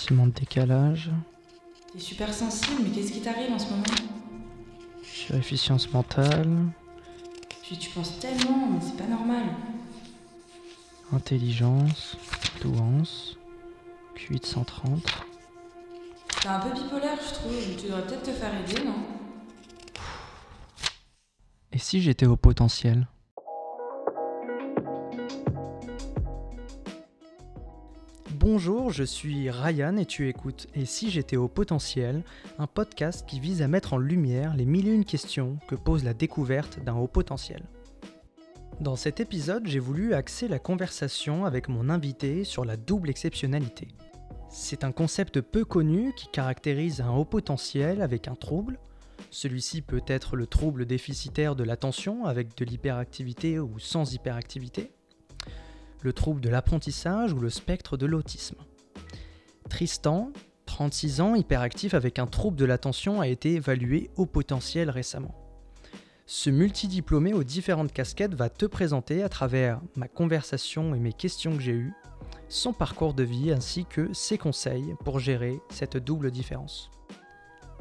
sentiment de décalage. T'es super sensible, mais qu'est-ce qui t'arrive en ce moment? Suréfficience mentale. tu, tu penses tellement, mais c'est pas normal. Intelligence. Douance. QI de 130. T'es un peu bipolaire, je trouve. Tu devrais peut-être te faire aider, non? Et si j'étais au potentiel? Bonjour, je suis Ryan et tu écoutes Et si j'étais au potentiel, un podcast qui vise à mettre en lumière les mille et une questions que pose la découverte d'un haut potentiel. Dans cet épisode, j'ai voulu axer la conversation avec mon invité sur la double exceptionnalité. C'est un concept peu connu qui caractérise un haut potentiel avec un trouble. Celui-ci peut être le trouble déficitaire de l'attention avec de l'hyperactivité ou sans hyperactivité, le trouble de l'apprentissage ou le spectre de l'autisme. Tristan, 36 ans, hyperactif avec un trouble de l'attention, a été évalué haut potentiel récemment. Ce multidiplômé aux différentes casquettes va te présenter à travers ma conversation et mes questions que j'ai eues, son parcours de vie ainsi que ses conseils pour gérer cette double différence.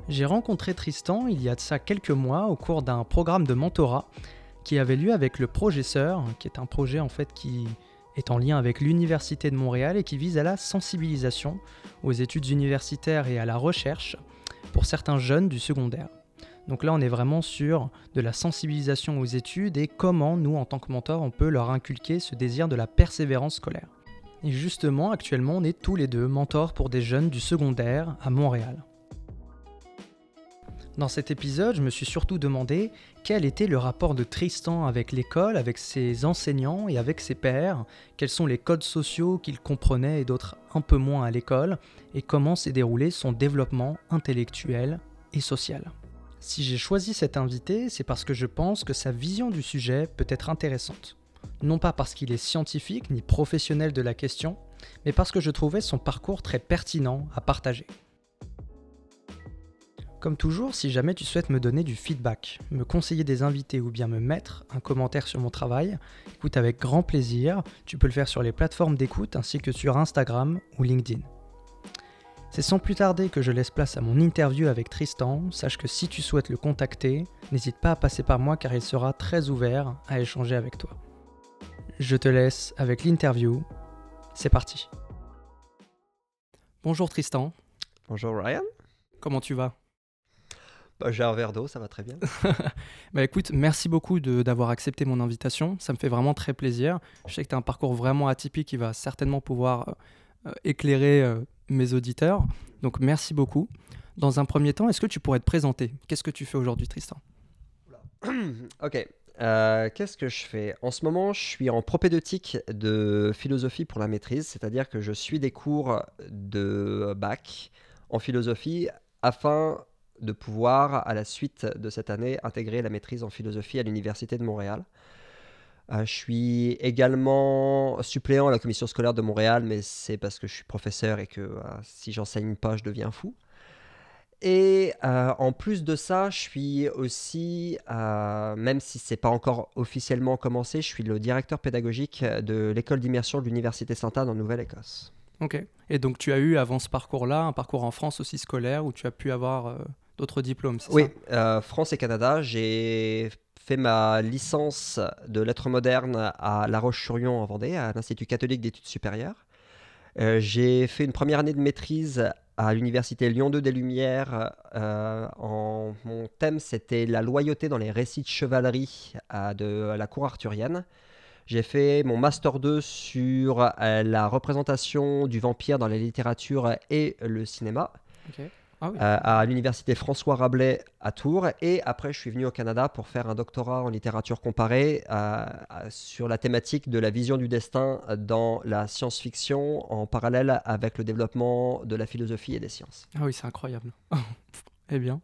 J'ai rencontré Tristan il y a de ça quelques mois au cours d'un programme de mentorat qui avait lieu avec le Progesseur, qui est un projet en fait qui est en lien avec l'Université de Montréal et qui vise à la sensibilisation aux études universitaires et à la recherche pour certains jeunes du secondaire. Donc là, on est vraiment sur de la sensibilisation aux études et comment nous, en tant que mentors, on peut leur inculquer ce désir de la persévérance scolaire. Et justement, actuellement, on est tous les deux mentors pour des jeunes du secondaire à Montréal. Dans cet épisode, je me suis surtout demandé quel était le rapport de Tristan avec l'école, avec ses enseignants et avec ses pairs, quels sont les codes sociaux qu'il comprenait et d'autres un peu moins à l'école, et comment s'est déroulé son développement intellectuel et social? Si j'ai choisi cet invité, c'est parce que je pense que sa vision du sujet peut être intéressante. Non pas parce qu'il est scientifique ni professionnel de la question, mais parce que je trouvais son parcours très pertinent à partager. Comme toujours, si jamais tu souhaites me donner du feedback, me conseiller des invités ou bien me mettre un commentaire sur mon travail, écoute avec grand plaisir, tu peux le faire sur les plateformes d'écoute ainsi que sur Instagram ou LinkedIn. C'est sans plus tarder que je laisse place à mon interview avec Tristan. Sache que si tu souhaites le contacter, n'hésite pas à passer par moi car il sera très ouvert à échanger avec toi. Je te laisse avec l'interview. C'est parti. Bonjour Tristan. Bonjour Ryan. Comment tu vas? J'ai un verre d'eau, ça va très bien. bah écoute, merci beaucoup d'avoir accepté mon invitation. Ça me fait vraiment très plaisir. Je sais que tu as un parcours vraiment atypique qui va certainement pouvoir euh, éclairer euh, mes auditeurs. Donc merci beaucoup. Dans un premier temps, est-ce que tu pourrais te présenter? Qu'est-ce que tu fais aujourd'hui, Tristan? Ok. Euh, qu'est-ce que je fais? En ce moment, je suis en propédeutique de philosophie pour la maîtrise, c'est-à-dire que je suis des cours de bac en philosophie afin de pouvoir, à la suite de cette année, intégrer la maîtrise en philosophie à l'Université de Montréal. Euh, je suis également suppléant à la commission scolaire de Montréal, mais c'est parce que je suis professeur et que euh, si j'enseigne pas, je deviens fou. Et euh, en plus de ça, je suis aussi, même si c'est pas encore officiellement commencé, je suis le directeur pédagogique de l'école d'immersion de l'Université Sainte-Anne en Nouvelle-Écosse. Ok. Et donc tu as eu avant ce parcours-là un parcours en France aussi scolaire où tu as pu avoir d'autres diplômes, c'est oui, ça? Oui, France et Canada. J'ai fait ma licence de lettres modernes à La Roche-sur-Yon en Vendée, à l'Institut catholique d'études supérieures. Euh, j'ai fait une première année de maîtrise à l'université Lyon 2 des Lumières. Euh, en, mon thème, c'était la loyauté dans les récits de chevalerie de la cour arthurienne. J'ai fait mon master 2 sur euh, la représentation du vampire dans la littérature et le cinéma. Ah euh, à l'université François Rabelais à Tours. Et après, je suis venu au Canada pour faire un doctorat en littérature comparée euh, sur la thématique de la vision du destin dans la science-fiction en parallèle avec le développement de la philosophie et des sciences. Ah oui, c'est incroyable. eh bien.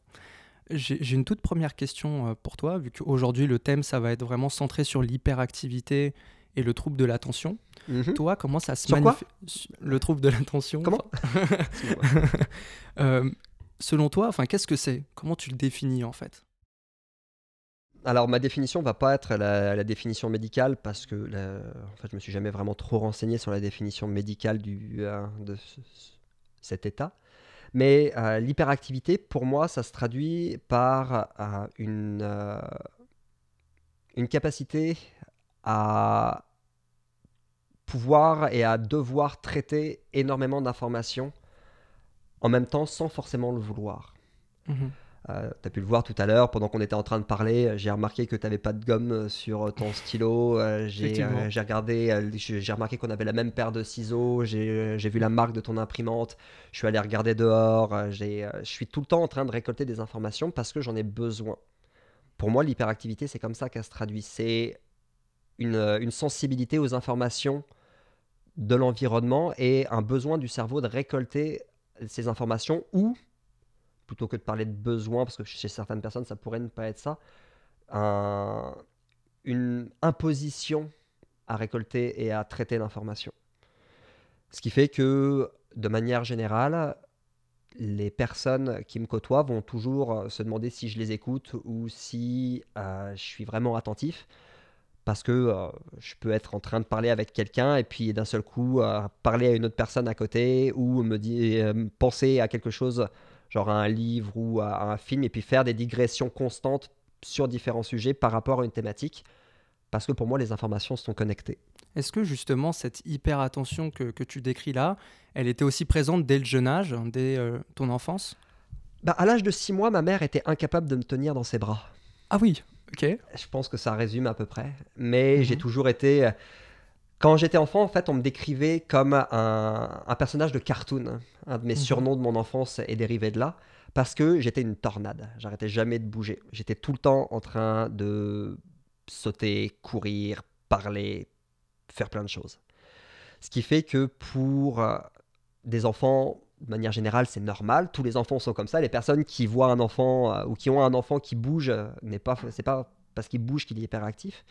J'ai une toute première question euh, pour toi, vu qu'aujourd'hui le thème, ça va être vraiment centré sur l'hyperactivité et le trouble de l'attention. Mhm. Toi, comment ça se manifeste? Le trouble de l'attention. Comment? euh, Selon toi, enfin, qu'est-ce que c'est? Comment tu le définis en fait? Alors ma définition va pas être la, définition médicale parce que en fait je me suis jamais vraiment trop renseigné sur la définition médicale du euh, de cet état. Mais euh, l'hyperactivité, pour moi, ça se traduit par euh, une, une capacité à pouvoir et à devoir traiter énormément d'informations en même temps sans forcément le vouloir. Mhm. Euh, tu as pu le voir tout à l'heure, pendant qu'on était en train de parler, euh, j'ai remarqué que tu n'avais pas de gomme euh, sur ton stylo. euh, j'ai euh, regardé, euh, j'ai remarqué qu'on avait la même paire de ciseaux. J'ai euh, vu la marque de ton imprimante. Je suis allé regarder dehors. euh, euh, je suis tout le temps en train de récolter des informations parce que j'en ai besoin. Pour moi, l'hyperactivité, c'est comme ça qu'elle se traduit. C'est une, euh, une sensibilité aux informations de l'environnement et un besoin du cerveau de récolter ces informations ou plutôt que de parler de besoin, parce que chez certaines personnes, ça pourrait ne pas être ça, un- une imposition à récolter et à traiter l'information. Ce qui fait que, de manière générale, les personnes qui me côtoient vont toujours euh, se demander si je les écoute ou si euh, je suis vraiment attentif. Parce que euh, je peux être en train de parler avec quelqu'un et puis d'un seul coup euh, parler à une autre personne à côté ou me dire, euh, penser à quelque chose genre à un livre ou à, à un film, et puis faire des digressions constantes sur différents sujets par rapport à une thématique, parce que pour moi, les informations sont connectées. Est-ce que justement cette hyper attention que, que tu décris là, elle était aussi présente dès le jeune âge, dès ton enfance? Bah, à l'âge de 6 mois, ma mère était incapable de me tenir dans ses bras. Ah oui, ok. Je pense que ça résume à peu près. Mais Mhm. j'ai toujours été... Quand j'étais enfant, en fait, on me décrivait comme un, un personnage de cartoon. Un de mes Mhm. surnoms de mon enfance est dérivé de là. Parce que j'étais une tornade. J'arrêtais jamais de bouger. J'étais tout le temps en train de sauter, courir, parler, faire plein de choses. Ce qui fait que pour euh, des enfants, de manière générale, c'est normal. Tous les enfants sont comme ça. Les personnes qui voient un enfant euh, ou qui ont un enfant qui bouge, euh, n'est pas, c'est pas parce qu'il bouge qu'il est hyperactif.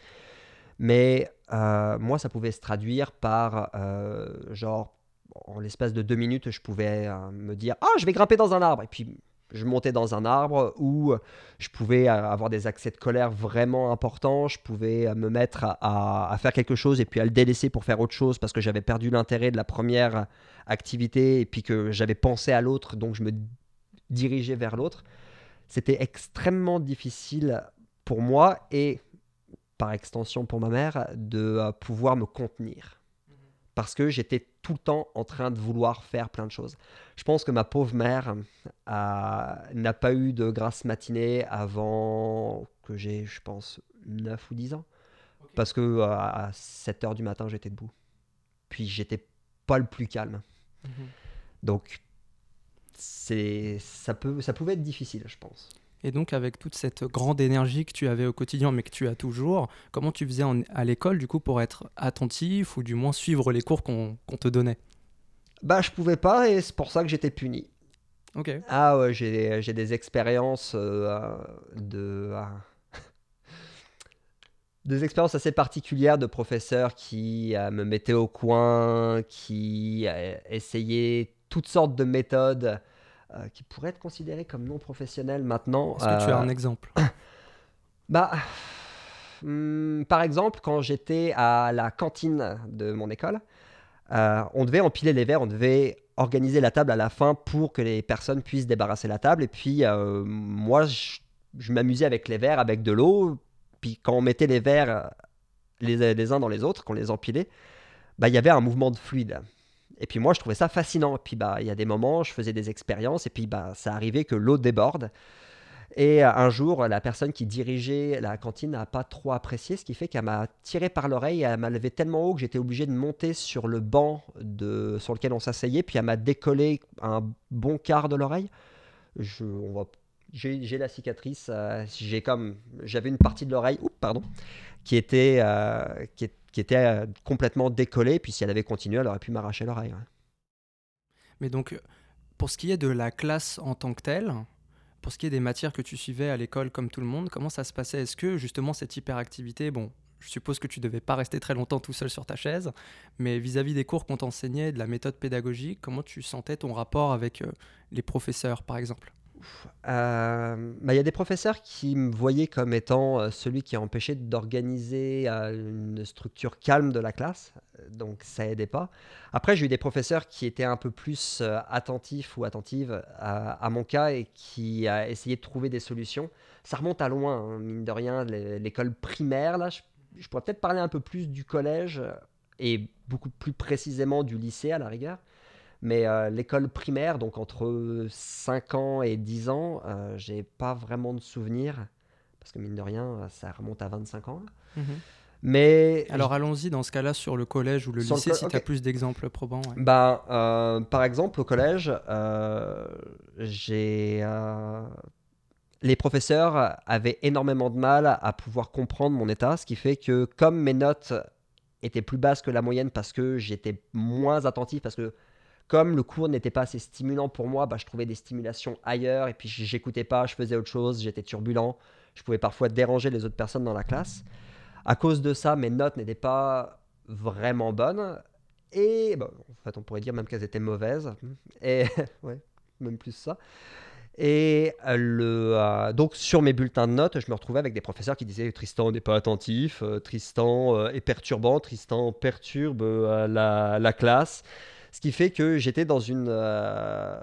Mais euh, moi, ça pouvait se traduire par genre en l'espace de deux minutes, je pouvais me dire ah je vais grimper dans un arbre et puis je montais dans un arbre ou je pouvais avoir des accès de colère vraiment importants. Je pouvais euh, me mettre à faire quelque chose et puis à le délaisser pour faire autre chose parce que j'avais perdu l'intérêt de la première activité et puis que j'avais pensé à l'autre, donc je me dirigeais vers l'autre. C'était extrêmement difficile pour moi et par extension pour ma mère de euh, pouvoir me contenir parce que j'étais tout le temps en train de vouloir faire plein de choses. Je pense que ma pauvre mère a- n'a pas eu de grasse matinée avant que j'ai, je pense, 9 ou 10 ans. Parce que euh, à 7 heures du matin, j'étais debout. Puis j'étais pas le plus calme. Donc, c'est, ça, peut, ça pouvait être difficile, je pense. Et donc avec toute cette grande énergie que tu avais au quotidien, mais que tu as toujours, comment tu faisais en- à l'école du coup pour être attentif ou du moins suivre les cours qu'on te donnait? Bah, je pouvais pas et c'est pour ça que j'étais puni. Ok. Ah ouais, j'ai, j'ai des expériences euh, de... ah. des expériences assez particulières de professeurs qui euh, me mettaient au coin, qui euh, essayaient toutes sortes de méthodes euh, qui pourraient être considérées comme non professionnelles maintenant. Est-ce que tu as Euh, un exemple bah, hum, par exemple, quand j'étais à la cantine de mon école, euh, on devait empiler les verres, on devait organiser la table à la fin pour que les personnes puissent débarrasser la table. Et puis, moi, je, je m'amusais avec les verres, avec de l'eau. Puis, quand on mettait les verres les, les uns dans les autres, qu'on les empilait, bah, il y avait un mouvement de fluide. Et puis, moi, je trouvais ça fascinant. Et puis, bah, il y a des moments, je faisais des expériences, et puis, bah, ça arrivait que l'eau déborde. Et euh, un jour, la personne qui dirigeait la cantine n'a pas trop apprécié, ce qui fait qu'elle m'a tiré par l'oreille, elle m'a levé tellement haut que j'étais obligé de monter sur le banc de, sur lequel on s'asseyait, puis elle m'a décollé un bon quart de l'oreille. Je, on j'ai, la cicatrice, euh, j'ai comme, j'avais une partie de l'oreille, pardon, qui était, euh, qui, qui était euh, complètement décollée, puis si elle avait continué, elle aurait pu m'arracher l'oreille. Mais donc, pour ce qui est de la classe en tant que telle, pour ce qui est des matières que tu suivais à l'école comme tout le monde, comment ça se passait? Est-ce que justement cette hyperactivité, bon, je suppose que tu devais pas rester très longtemps tout seul sur ta chaise, mais vis-à-vis des cours qu'on t'enseignait, de la méthode pédagogique, comment tu sentais ton rapport avec euh, les professeurs, par exemple? Euh, bah, y a des professeurs qui me voyaient comme étant euh, celui qui a empêché d'organiser euh, une structure calme de la classe, donc ça aidait pas. Après, j'ai eu des professeurs qui étaient un peu plus euh, attentifs ou attentives à, mon cas et qui essayé de trouver des solutions. Ça remonte à loin, hein, mine de rien, l'é- l'école primaire, là, je, je pourrais peut-être parler un peu plus du collège et beaucoup plus précisément du lycée à la rigueur. Mais euh, l'école primaire, donc entre 5 ans et 10 ans, euh, j'ai pas vraiment de souvenirs. Parce que mine de rien, ça remonte à 25 ans. là. Mhm. Mais Alors allons-y dans ce cas-là sur le collège ou le le lycée co- si tu as plus d'exemples probants. ouais. Ben, euh, par exemple, au collège, euh, j'ai, euh, les professeurs avaient énormément de mal à pouvoir comprendre mon état, ce qui fait que comme mes notes étaient plus basses que la moyenne parce que j'étais moins attentif, parce que comme le cours n'était pas assez stimulant pour moi, bah, je trouvais des stimulations ailleurs et puis j'écoutais pas, je faisais autre chose, j'étais turbulent, je pouvais parfois déranger les autres personnes dans la classe. À cause de ça, mes notes n'étaient pas vraiment bonnes et bah, en fait, on pourrait dire même qu'elles étaient mauvaises. Et ouais, même plus ça. Et euh, le, euh, donc sur mes bulletins de notes, je me retrouvais avec des professeurs qui disaient Tristan n'est pas attentif, euh, Tristan est perturbant, Tristan perturbe la classe. Ce qui fait que j'étais dans une, euh,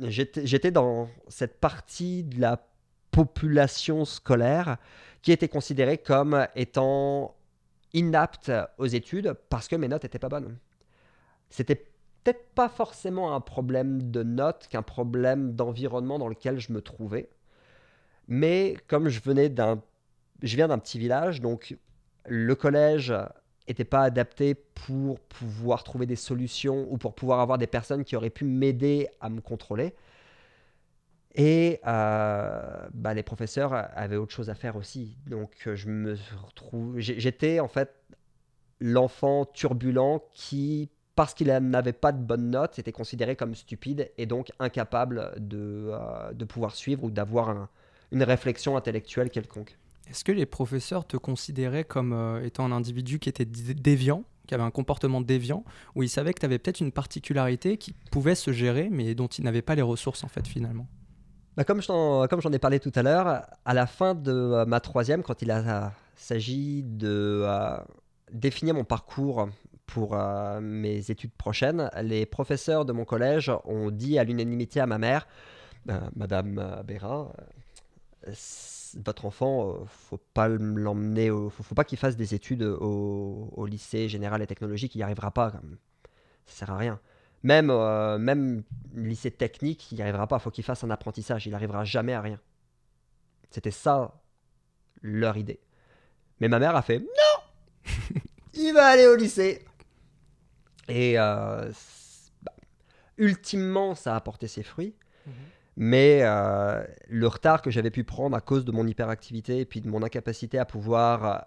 j'étais dans cette partie de la population scolaire qui était considérée comme étant inapte aux études parce que mes notes n'étaient pas bonnes. C'était peut-être pas forcément un problème de notes qu'un problème d'environnement dans lequel je me trouvais. Mais comme je venais d'un je viens d'un petit village, donc le collège n'était pas adapté pour pouvoir trouver des solutions ou pour pouvoir avoir des personnes qui auraient pu m'aider à me contrôler. Et euh, bah, les professeurs avaient autre chose à faire aussi. Donc euh, je me j'étais en fait l'enfant turbulent qui, parce qu'il n'avait pas de bonnes notes, était considéré comme stupide et donc incapable de, euh, de pouvoir suivre ou d'avoir un- une réflexion intellectuelle quelconque. Est-ce que les professeurs te considéraient comme euh, étant un individu qui était dé- déviant, qui avait un comportement déviant, où ils savaient que tu avais peut-être une particularité qui pouvait se gérer, mais dont ils n'avaient pas les ressources en fait finalement? Bah, comme j'en ai parlé tout à l'heure, à la fin de euh, ma troisième, quand il euh, s'agit de définir mon parcours pour mes études prochaines, les professeurs de mon collège ont dit à l'unanimité à ma mère, Madame Béra, votre enfant, euh, faut pas l'emmener, au- faut, faut pas qu'il fasse des études au, au lycée général et technologique, il n'y arrivera pas. Comme, ça sert à rien. Même, euh, même lycée technique, il n'y arrivera pas. Il faut qu'il fasse un apprentissage. Il n'arrivera jamais à rien. C'était ça leur idée. Mais ma mère a fait non, il va aller au lycée. Et euh, bah, ultimement, ça a apporté ses fruits. Mais euh, le retard que j'avais pu prendre à cause de mon hyperactivité et puis de mon incapacité à pouvoir euh,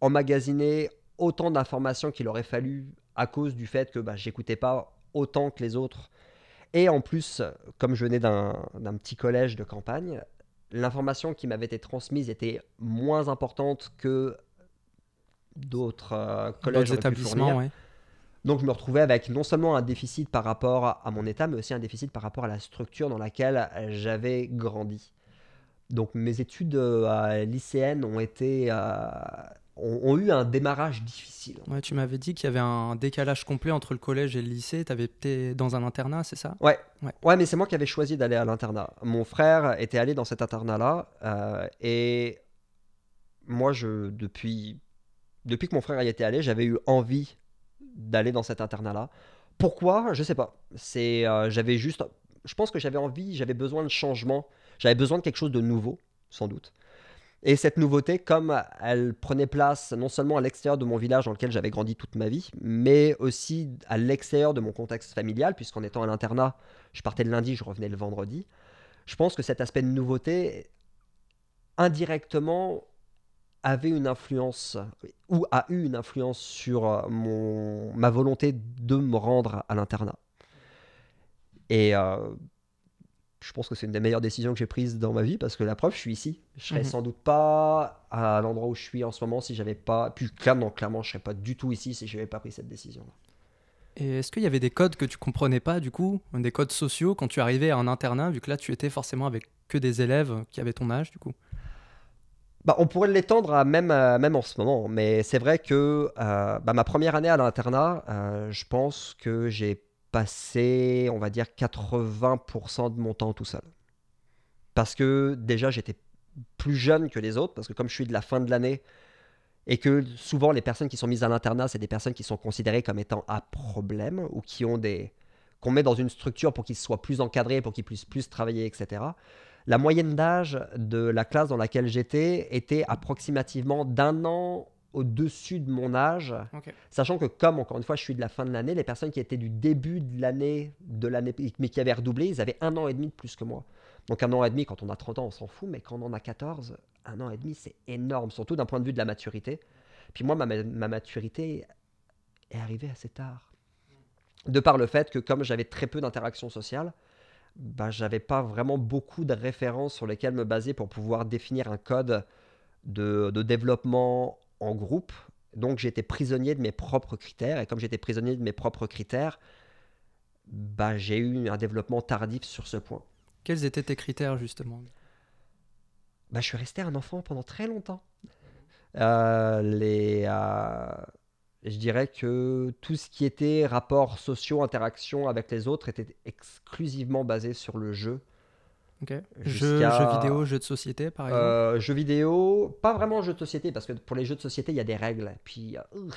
emmagasiner autant d'informations qu'il aurait fallu à cause du fait que bah, j'écoutais pas autant que les autres. Et en plus, comme je venais d'un petit collège de campagne, l'information qui m'avait été transmise était moins importante que d'autres euh, collèges établissements, ouais. Donc je me retrouvais avec non seulement un déficit par rapport à mon état, mais aussi un déficit par rapport à la structure dans laquelle j'avais grandi. Donc mes études euh, lycéennes ont été euh, ont, ont eu un démarrage difficile. Ouais, tu m'avais dit qu'il y avait un décalage complet entre le collège et le lycée. Tu avais été dans un internat, c'est ça? Ouais. Ouais. ouais, mais c'est moi qui avais choisi d'aller à l'internat. Mon frère était allé dans cet internat-là euh, et moi, je depuis depuis que mon frère y était allé, j'avais eu envie d'aller dans cet internat-là. Pourquoi? Je sais pas. C'est euh, j'avais juste, je pense que j'avais envie, j'avais besoin de changement, j'avais besoin de quelque chose de nouveau, sans doute. Et cette nouveauté, comme elle prenait place non seulement à l'extérieur de mon village dans lequel j'avais grandi toute ma vie, mais aussi à l'extérieur de mon contexte familial, puisqu'en étant à l'internat, je partais le lundi, je revenais le vendredi. Je pense que cet aspect de nouveauté, indirectement, avait une influence, ou a eu une influence sur euh, mon, ma volonté de me rendre à l'internat. Et euh, je pense que c'est une des meilleures décisions que j'ai prises dans ma vie parce que la preuve, je suis ici. Je serais Mhm. sans doute pas à l'endroit où je suis en ce moment si j'avais pas. Puis clairement, clairement, je serais pas du tout ici si je n'avais pas pris cette décision. Et est-ce qu'il y avait des codes que tu comprenais pas, du coup, des codes sociaux quand tu arrivais à un internat, vu que là, tu étais forcément avec que des élèves qui avaient ton âge, du coup? Bah, on pourrait l'étendre à même, euh, même en ce moment, mais c'est vrai que euh, bah, ma première année à l'internat, euh, je pense que j'ai passé, on va dire, 80% de mon temps tout seul. Parce que déjà, j'étais plus jeune que les autres, parce que comme je suis de la fin de l'année, et que souvent les personnes qui sont mises à l'internat, c'est des personnes qui sont considérées comme étant à problème, ou qui ont des... qu'on met dans une structure pour qu'ils soient plus encadrés, pour qu'ils puissent plus travailler, etc. La moyenne d'âge de la classe dans laquelle j'étais était approximativement d'un an au-dessus de mon âge, sachant que comme encore une fois je suis de la fin de l'année, les personnes qui étaient du début de l'année, de l'année, mais qui avaient redoublé, ils avaient un an et demi de plus que moi. Donc un an et demi, quand on a 30 ans, on s'en fout, mais quand on en a 14, un an et demi, c'est énorme, surtout d'un point de vue de la maturité. Puis moi, ma, ma maturité est arrivée assez tard. De par le fait que comme j'avais très peu d'interactions sociales, bah, j'avais pas vraiment beaucoup de références sur lesquelles me baser pour pouvoir définir un code de, de développement en groupe. Donc j'étais prisonnier de mes propres critères. Et comme j'étais prisonnier de mes propres critères, bah, j'ai eu un développement tardif sur ce point. Quels étaient tes critères justement? Bah, Je suis resté un enfant pendant très longtemps. Euh, les, euh, je dirais que tout ce qui était rapports sociaux, interaction avec les autres était exclusivement basé sur le jeu. Ok. Jeux, vidéo, jeux de société, par exemple euh, Jeux vidéo, pas vraiment jeux de société, parce que pour les jeux de société, il y a des règles. Puis, il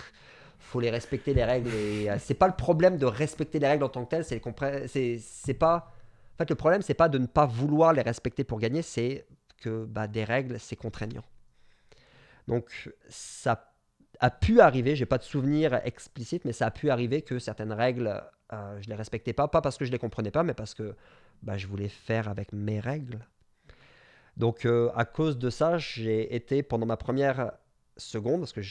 faut les respecter, les règles. Et euh, c'est pas le problème de respecter les règles en tant que telles, c'est c'est pas. En fait, le problème, c'est pas de ne pas vouloir les respecter pour gagner, c'est que bah, des règles, c'est contraignant. Donc, ça a pu arriver, j'ai pas de souvenir explicite, mais ça a pu arriver que certaines règles, euh, je les respectais pas, pas parce que je les comprenais pas, mais parce que bah, je voulais faire avec mes règles. Donc euh, à cause de ça, j'ai été pendant ma première seconde, parce que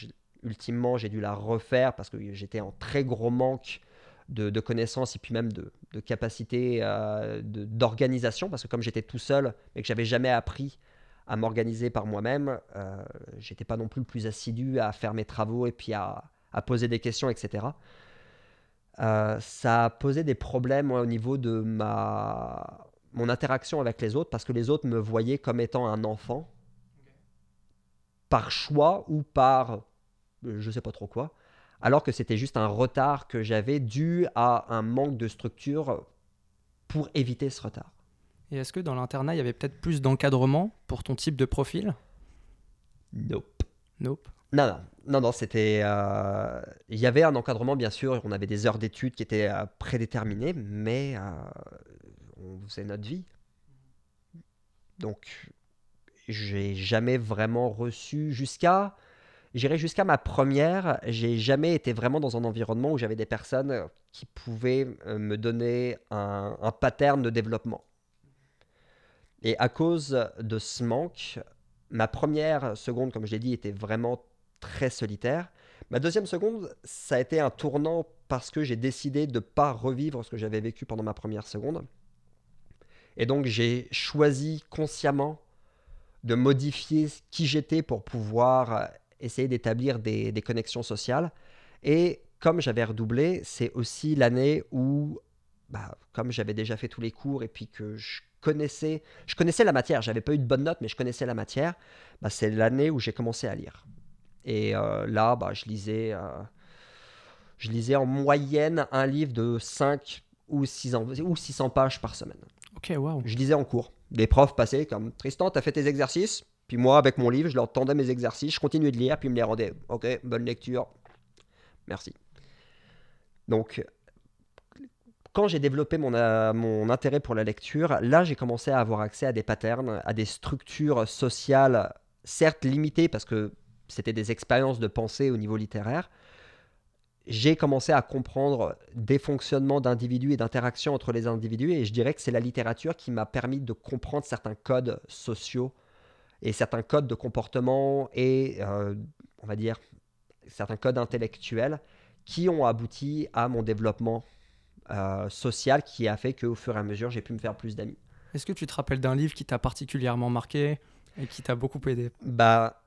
ultimement j'ai dû la refaire parce que j'étais en très gros manque de, connaissances et puis même de, capacité euh, d'organisation, parce que comme j'étais tout seul et que j'avais jamais appris à m'organiser par moi-même. Euh, J'étais pas non plus le plus assidu à faire mes travaux et puis à, poser des questions, etc. Euh, ça a posé des problèmes au niveau de ma mon interaction avec les autres parce que les autres me voyaient comme étant un enfant par choix ou par euh, je sais pas trop quoi alors que c'était juste un retard que j'avais dû à un manque de structure pour éviter ce retard. Et est-ce que dans l'internat, il y avait peut-être plus d'encadrement pour ton type de profil? Nope. Nope. Non, non, non, non c'était. Euh, il y avait un encadrement, bien sûr, on avait des heures d'études qui étaient euh, prédéterminées, mais euh, on faisait notre vie. Donc, j'ai jamais vraiment reçu jusqu'à. J'irai jusqu'à ma première, j'ai jamais été vraiment dans un environnement où j'avais des personnes qui pouvaient me donner un, un pattern de développement. Et à cause de ce manque, ma première seconde, comme je l'ai dit, était vraiment très solitaire. Ma deuxième seconde, ça a été un tournant parce que j'ai décidé de ne pas revivre ce que j'avais vécu pendant ma première seconde. Et donc j'ai choisi consciemment de modifier qui j'étais pour pouvoir essayer d'établir des, des, connexions sociales. Et comme j'avais redoublé, c'est aussi l'année où, bah, comme j'avais déjà fait tous les cours et puis que je connaissais, je connaissais la matière. J'avais pas eu de bonne note, mais je connaissais la matière. Bah, c'est l'année où j'ai commencé à lire. Et euh, là, bah, je lisais, euh, je lisais en moyenne un livre de 5 ou 600, ou 600 pages par semaine. Ok, waouh. Je lisais en cours. Des profs passaient comme Tristan, tu as fait tes exercices? Puis moi, avec mon livre, je leur tendais mes exercices, je continuais de lire, puis ils me les rendaient. Ok, bonne lecture. Merci. Donc, quand j'ai développé mon, euh, mon, intérêt pour la lecture, là j'ai commencé à avoir accès à des patterns, à des structures sociales, certes limitées parce que c'était des expériences de pensée au niveau littéraire. J'ai commencé à comprendre des fonctionnements d'individus et d'interactions entre les individus et je dirais que c'est la littérature qui m'a permis de comprendre certains codes sociaux et certains codes de comportement et, euh, on va dire, certains codes intellectuels qui ont abouti à mon développement euh, social qui a fait qu'au fur et à mesure, j'ai pu me faire plus d'amis. Est-ce que tu te rappelles d'un livre qui t'a particulièrement marqué et qui t'a beaucoup aidé? Bah,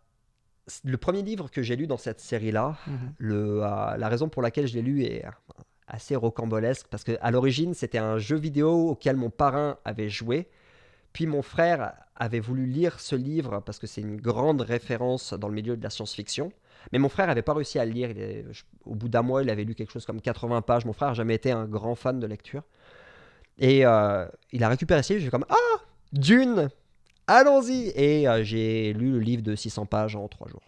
le premier livre que j'ai lu dans cette série-là, mhm. le, euh, la raison pour laquelle je l'ai lu est assez rocambolesque parce que à l'origine c'était un jeu vidéo auquel mon parrain avait joué. Puis mon frère avait voulu lire ce livre parce que c'est une grande référence dans le milieu de la science-fiction. Mais mon frère n'avait pas réussi à le lire. Il est- je- au bout d'un mois, il avait lu quelque chose comme 80 pages. Mon frère n'a jamais été un grand fan de lecture. Et euh, il a récupéré ce livre. J'ai comme Ah Dune Allons-y Et euh, j'ai lu le livre de 600 pages en 3 jours.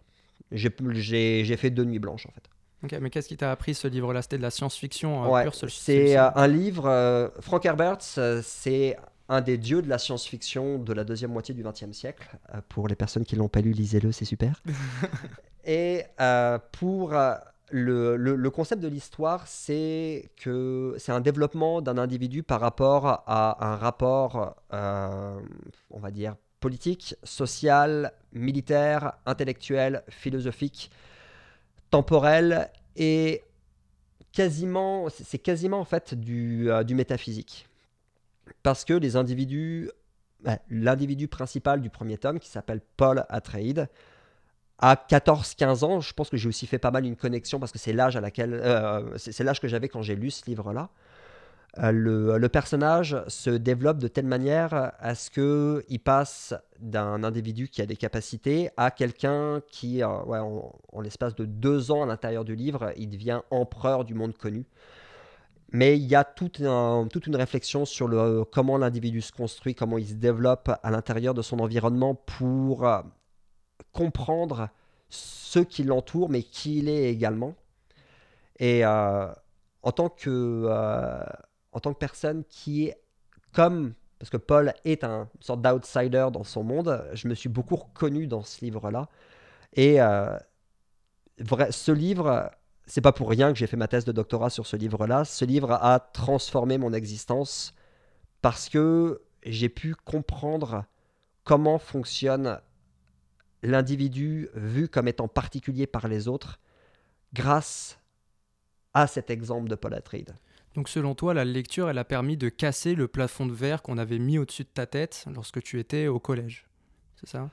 J'ai- fait deux nuits blanches en fait. Ok, mais qu'est-ce qui t'a appris ce livre-là? C'était de la science-fiction euh, Ouais, pure, ce- c'est un livre. Frank Herbert, c'est un des dieux de la science-fiction de la deuxième moitié du XXe siècle. Euh, pour les personnes qui l'ont pas lu, lisez-le, c'est super. Et euh, pour euh, le, le- le concept de l'histoire, c'est que c'est un développement d'un individu par rapport à un rapport, euh, on va dire, politique, social, militaire, intellectuel, philosophique, temporel et quasiment, c'est c'est quasiment en fait du, euh, du métaphysique. Parce que les individus, bah, l'individu principal du premier tome, qui s'appelle Paul Atreides, à 14-15 ans, je pense que j'ai aussi fait pas mal une connexion parce que c'est l'âge à laquelle, euh, c'est l'âge que j'avais quand j'ai lu ce livre-là. Euh, le, personnage se développe de telle manière à ce que il passe d'un individu qui a des capacités à quelqu'un qui, euh, en, en l'espace de deux ans à l'intérieur du livre, il devient empereur du monde connu. Mais il y a toute une réflexion sur le, comment l'individu se construit, comment il se développe à l'intérieur de son environnement pour euh, comprendre ce qui l'entoure, mais qui il est également. Et euh, en, tant que, euh, en tant que personne qui est comme, parce que Paul est un une sorte d'outsider dans son monde, je me suis beaucoup reconnu dans ce livre-là. Et euh, vrai, ce livre, c'est pas pour rien que j'ai fait ma thèse de doctorat sur ce livre-là. Ce livre a transformé mon existence parce que j'ai pu comprendre comment fonctionne l'individu vu comme étant particulier par les autres grâce à cet exemple de Paul. Donc selon toi, la lecture, elle a permis de casser le plafond de verre qu'on avait mis au-dessus de ta tête lorsque tu étais au collège. C'est ça?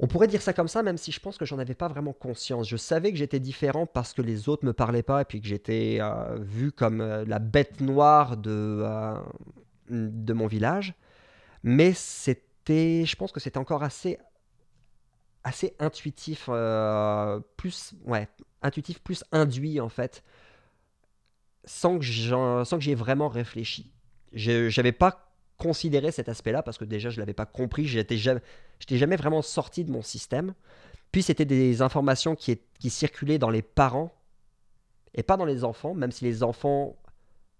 On pourrait dire ça comme ça, même si je pense que j'en avais pas vraiment conscience. Je savais que j'étais différent parce que les autres me parlaient pas et puis que j'étais euh, vu comme euh, la bête noire de, euh, de mon village. Mais c'était, je pense que c'était encore assez, assez intuitif, plus, ouais, intuitif, plus induit en fait, sans que j'y ai vraiment réfléchi. Je n'avais pas considéré cet aspect-là parce que déjà je l'avais pas compris. J'étais jamais, jamais vraiment sorti de mon système. Puis c'était des informations qui, est- qui circulaient dans les parents et pas dans les enfants, même si les enfants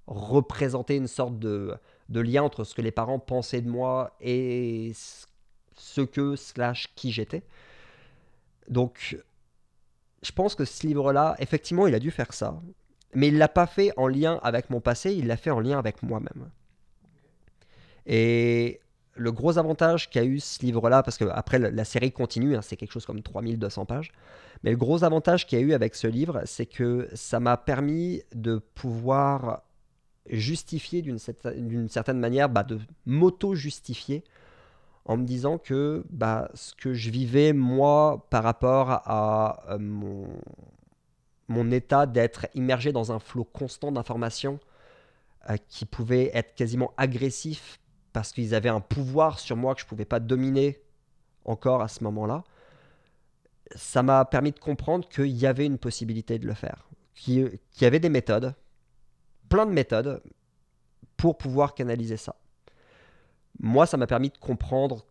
représentaient une sorte de, de lien entre ce que les parents pensaient de moi et ce- ce que slash qui j'étais. Donc, je pense que ce livre-là, effectivement, il a dû faire ça, mais il l'a pas fait en lien avec mon passé, il l'a fait en lien avec moi-même. Et le gros avantage qu'a eu ce livre-là, parce que après la, série continue, hein, c'est quelque chose comme 3200 pages, mais le gros avantage qu'il y a eu avec ce livre, c'est que ça m'a permis de pouvoir justifier d'une certain- d'une certaine manière, bah, de m'auto-justifier en me disant que bah, ce que je vivais moi par rapport à euh, mon, mon état d'être immergé dans un flot constant d'informations euh, qui pouvait être quasiment agressif parce qu'ils avaient un pouvoir sur moi que je ne pouvais pas dominer encore à ce moment-là, ça m'a permis de comprendre qu'il y avait une possibilité de le faire, qu'il y avait des méthodes, plein de méthodes pour pouvoir canaliser ça. Moi, ça m'a permis de comprendre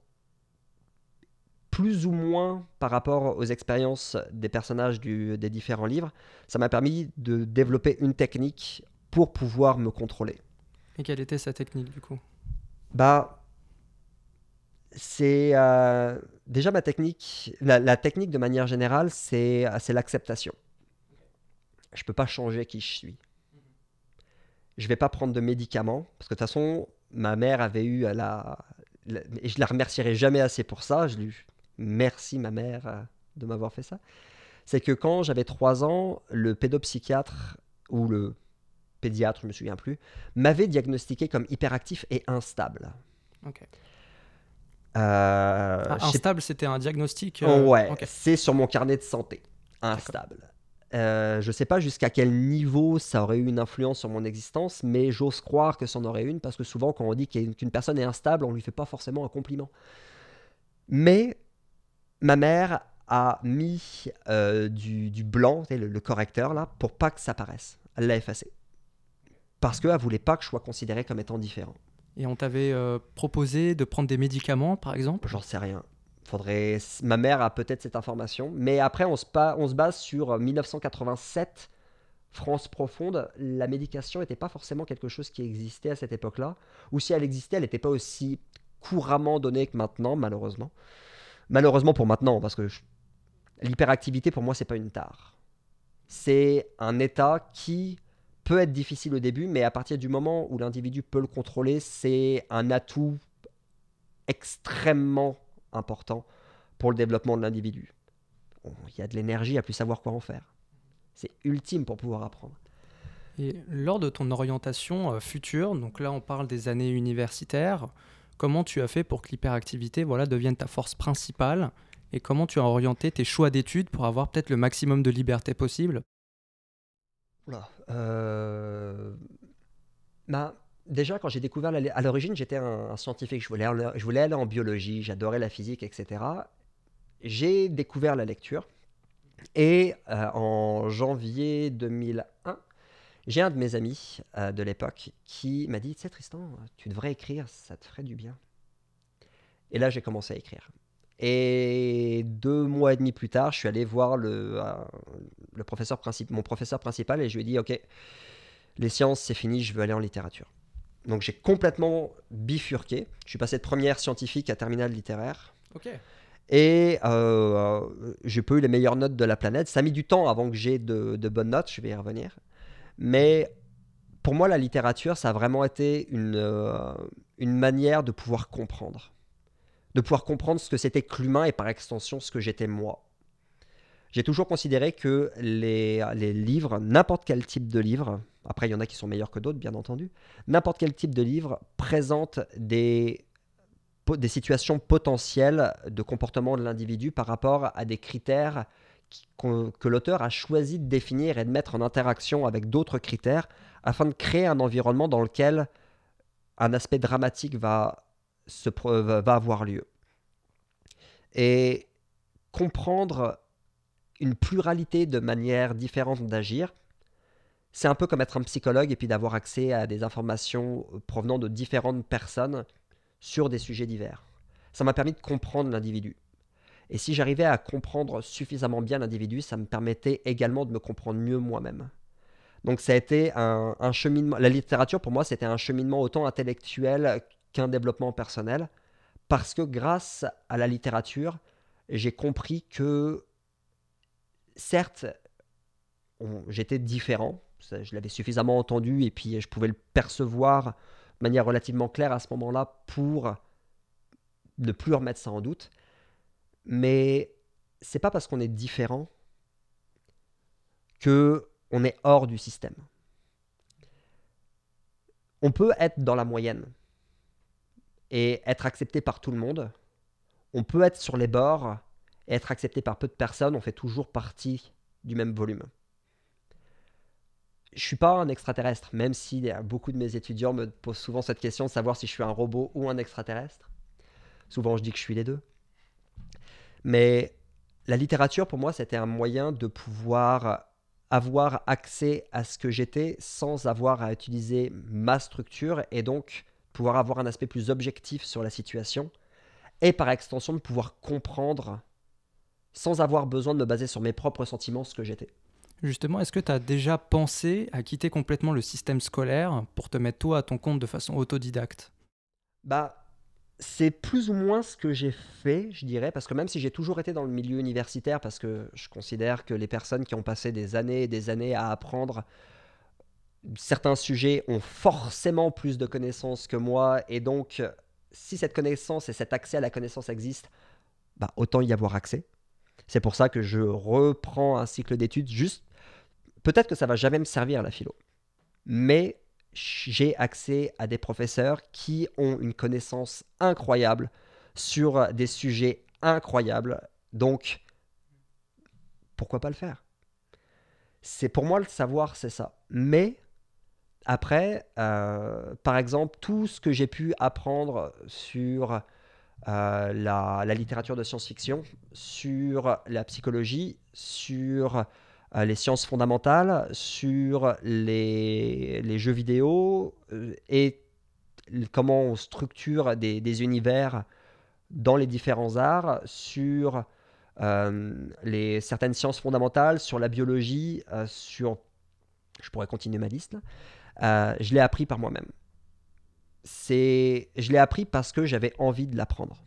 plus ou moins par rapport aux expériences des personnages des différents livres, ça m'a permis de développer une technique pour pouvoir me contrôler. Et quelle était sa technique du coup? Bah, c'est euh, déjà ma technique. La, technique de manière générale, c'est euh, c'est l'acceptation. Je peux pas changer qui je suis. Je vais pas prendre de médicaments parce que de toute façon, ma mère avait eu la, la- et je la remercierai jamais assez pour ça. Je lui merci ma mère euh, de m'avoir fait ça. C'est que quand j'avais 3 ans, le pédopsychiatre ou le pédiatre, je me souviens plus, m'avait diagnostiqué comme hyperactif et instable. Ok. Euh, Ah, instable, c'était un diagnostic Oh, euh, ouais, c'est sur mon carnet de santé. Instable. Euh, je ne sais pas jusqu'à quel niveau ça aurait eu une influence sur mon existence, mais j'ose croire que ça en aurait une, parce que souvent quand on dit qu'une personne est instable, on ne lui fait pas forcément un compliment. Mais ma mère a mis euh, du, blanc, le, le, correcteur là, pour pas que ça paraisse. Elle l'a effacé. Parce qu'elle voulait pas que je sois considéré comme étant différent. Et on t'avait euh, proposé de prendre des médicaments, par exemple? J'en sais rien. Faudrait... Ma mère a peut-être cette information. Mais après, on se, on se base sur 1987, euh, France profonde. La médication n'était pas forcément quelque chose qui existait à cette époque-là. Ou si elle existait, elle n'était pas aussi couramment donnée que maintenant, malheureusement. Malheureusement pour maintenant, parce que l'hyperactivité, pour moi, c'est pas une tare. C'est un état qui peut être difficile au début, mais à partir du moment où l'individu peut le contrôler, c'est un atout extrêmement important pour le développement de l'individu. Il y a de l'énergie à plus savoir quoi en faire. C'est ultime pour pouvoir apprendre. Et lors de ton orientation euh, future, donc là on parle des années universitaires, comment tu as fait pour que l'hyperactivité voilà, devienne ta force principale et comment tu as orienté tes choix d'études pour avoir peut-être le maximum de liberté possible? Euh, bah, déjà, quand j'ai découvert, à l'origine, j'étais un, scientifique. Je voulais, aller, je voulais aller en biologie, j'adorais la physique, etc. J'ai découvert la lecture. Et euh, en janvier 2001, j'ai un de mes amis euh, de l'époque qui m'a dit Tu sais, Tristan, tu devrais écrire, ça te ferait du bien. Et là, j'ai commencé à écrire. Et deux mois et demi plus tard, je suis allé voir le, le professeur mon professeur principal et je lui ai dit Ok, les sciences, c'est fini, je veux aller en littérature. Donc j'ai complètement bifurqué. Je suis passé de première scientifique à terminale littéraire. Ok. Et euh, j'ai pas eu les meilleures notes de la planète. Ça a mis du temps avant que j'ai de, de, bonnes notes, je vais y revenir. Mais pour moi, la littérature, ça a vraiment été une, euh, une manière de pouvoir comprendre de pouvoir comprendre ce que c'était que l'humain et par extension ce que j'étais moi. J'ai toujours considéré que les, livres, n'importe quel type de livre, après il y en a qui sont meilleurs que d'autres bien entendu, n'importe quel type de livre présente des situations potentielles de comportement de l'individu par rapport à des critères que l'auteur a choisi de définir et de mettre en interaction avec d'autres critères afin de créer un environnement dans lequel un aspect dramatique va se, va avoir lieu. Et comprendre une pluralité de manières différentes d'agir, c'est un peu comme être un psychologue et puis d'avoir accès à des informations provenant de différentes personnes sur des sujets divers. Ça m'a permis de comprendre l'individu. Et si j'arrivais à comprendre suffisamment bien l'individu, ça me permettait également de me comprendre mieux moi-même. Donc ça a été un, un, cheminement. La littérature, pour moi, c'était un cheminement autant intellectuel qu'un développement personnel, parce que grâce à la littérature, j'ai compris que, certes, j'étais différent, je l'avais suffisamment entendu et puis je pouvais le percevoir de manière relativement claire à ce moment-là pour ne plus remettre ça en doute. Mais c'est pas parce qu'on est différent que on est hors du système. On peut être dans la moyenne et être accepté par tout le monde. On peut être sur les bords et être accepté par peu de personnes. On fait toujours partie du même volume. Je suis pas un extraterrestre, même si beaucoup de mes étudiants me posent souvent cette question de savoir si je suis un robot ou un extraterrestre. Souvent, je dis que je suis les deux. Mais la littérature, pour moi, c'était un moyen de pouvoir avoir accès à ce que j'étais sans avoir à utiliser ma structure et donc pouvoir avoir un aspect plus objectif sur la situation, et par extension de pouvoir comprendre, sans avoir besoin de me baser sur mes propres sentiments, ce que j'étais. Justement, est-ce que tu as déjà pensé à quitter complètement le système scolaire pour te mettre toi à ton compte de façon autodidacte? Bah, c'est plus ou moins ce que j'ai fait, je dirais, parce que même si j'ai toujours été dans le milieu universitaire, parce que je considère que les personnes qui ont passé des années et des années à apprendre certains sujets ont forcément plus de connaissances que moi, et donc si cette connaissance et cet accès à la connaissance existent, bah, autant y avoir accès. C'est pour ça que je reprends un cycle d'études juste. Peut-être que ça va jamais me servir la philo, mais j'ai accès à des professeurs qui ont une connaissance incroyable sur des sujets incroyables. Donc, pourquoi pas le faire? C'est pour moi le savoir, c'est ça. Mais après, euh, par exemple, tout ce que j'ai pu apprendre sur euh, la, littérature de science-fiction, sur la psychologie, sur euh, les sciences fondamentales, sur les, jeux vidéo et comment on structure des, univers dans les différents arts, sur les, certaines sciences fondamentales, sur la biologie, sur... Je pourrais continuer ma liste. Euh, je l'ai appris par moi-même. C'est, je l'ai appris parce que j'avais envie de l'apprendre.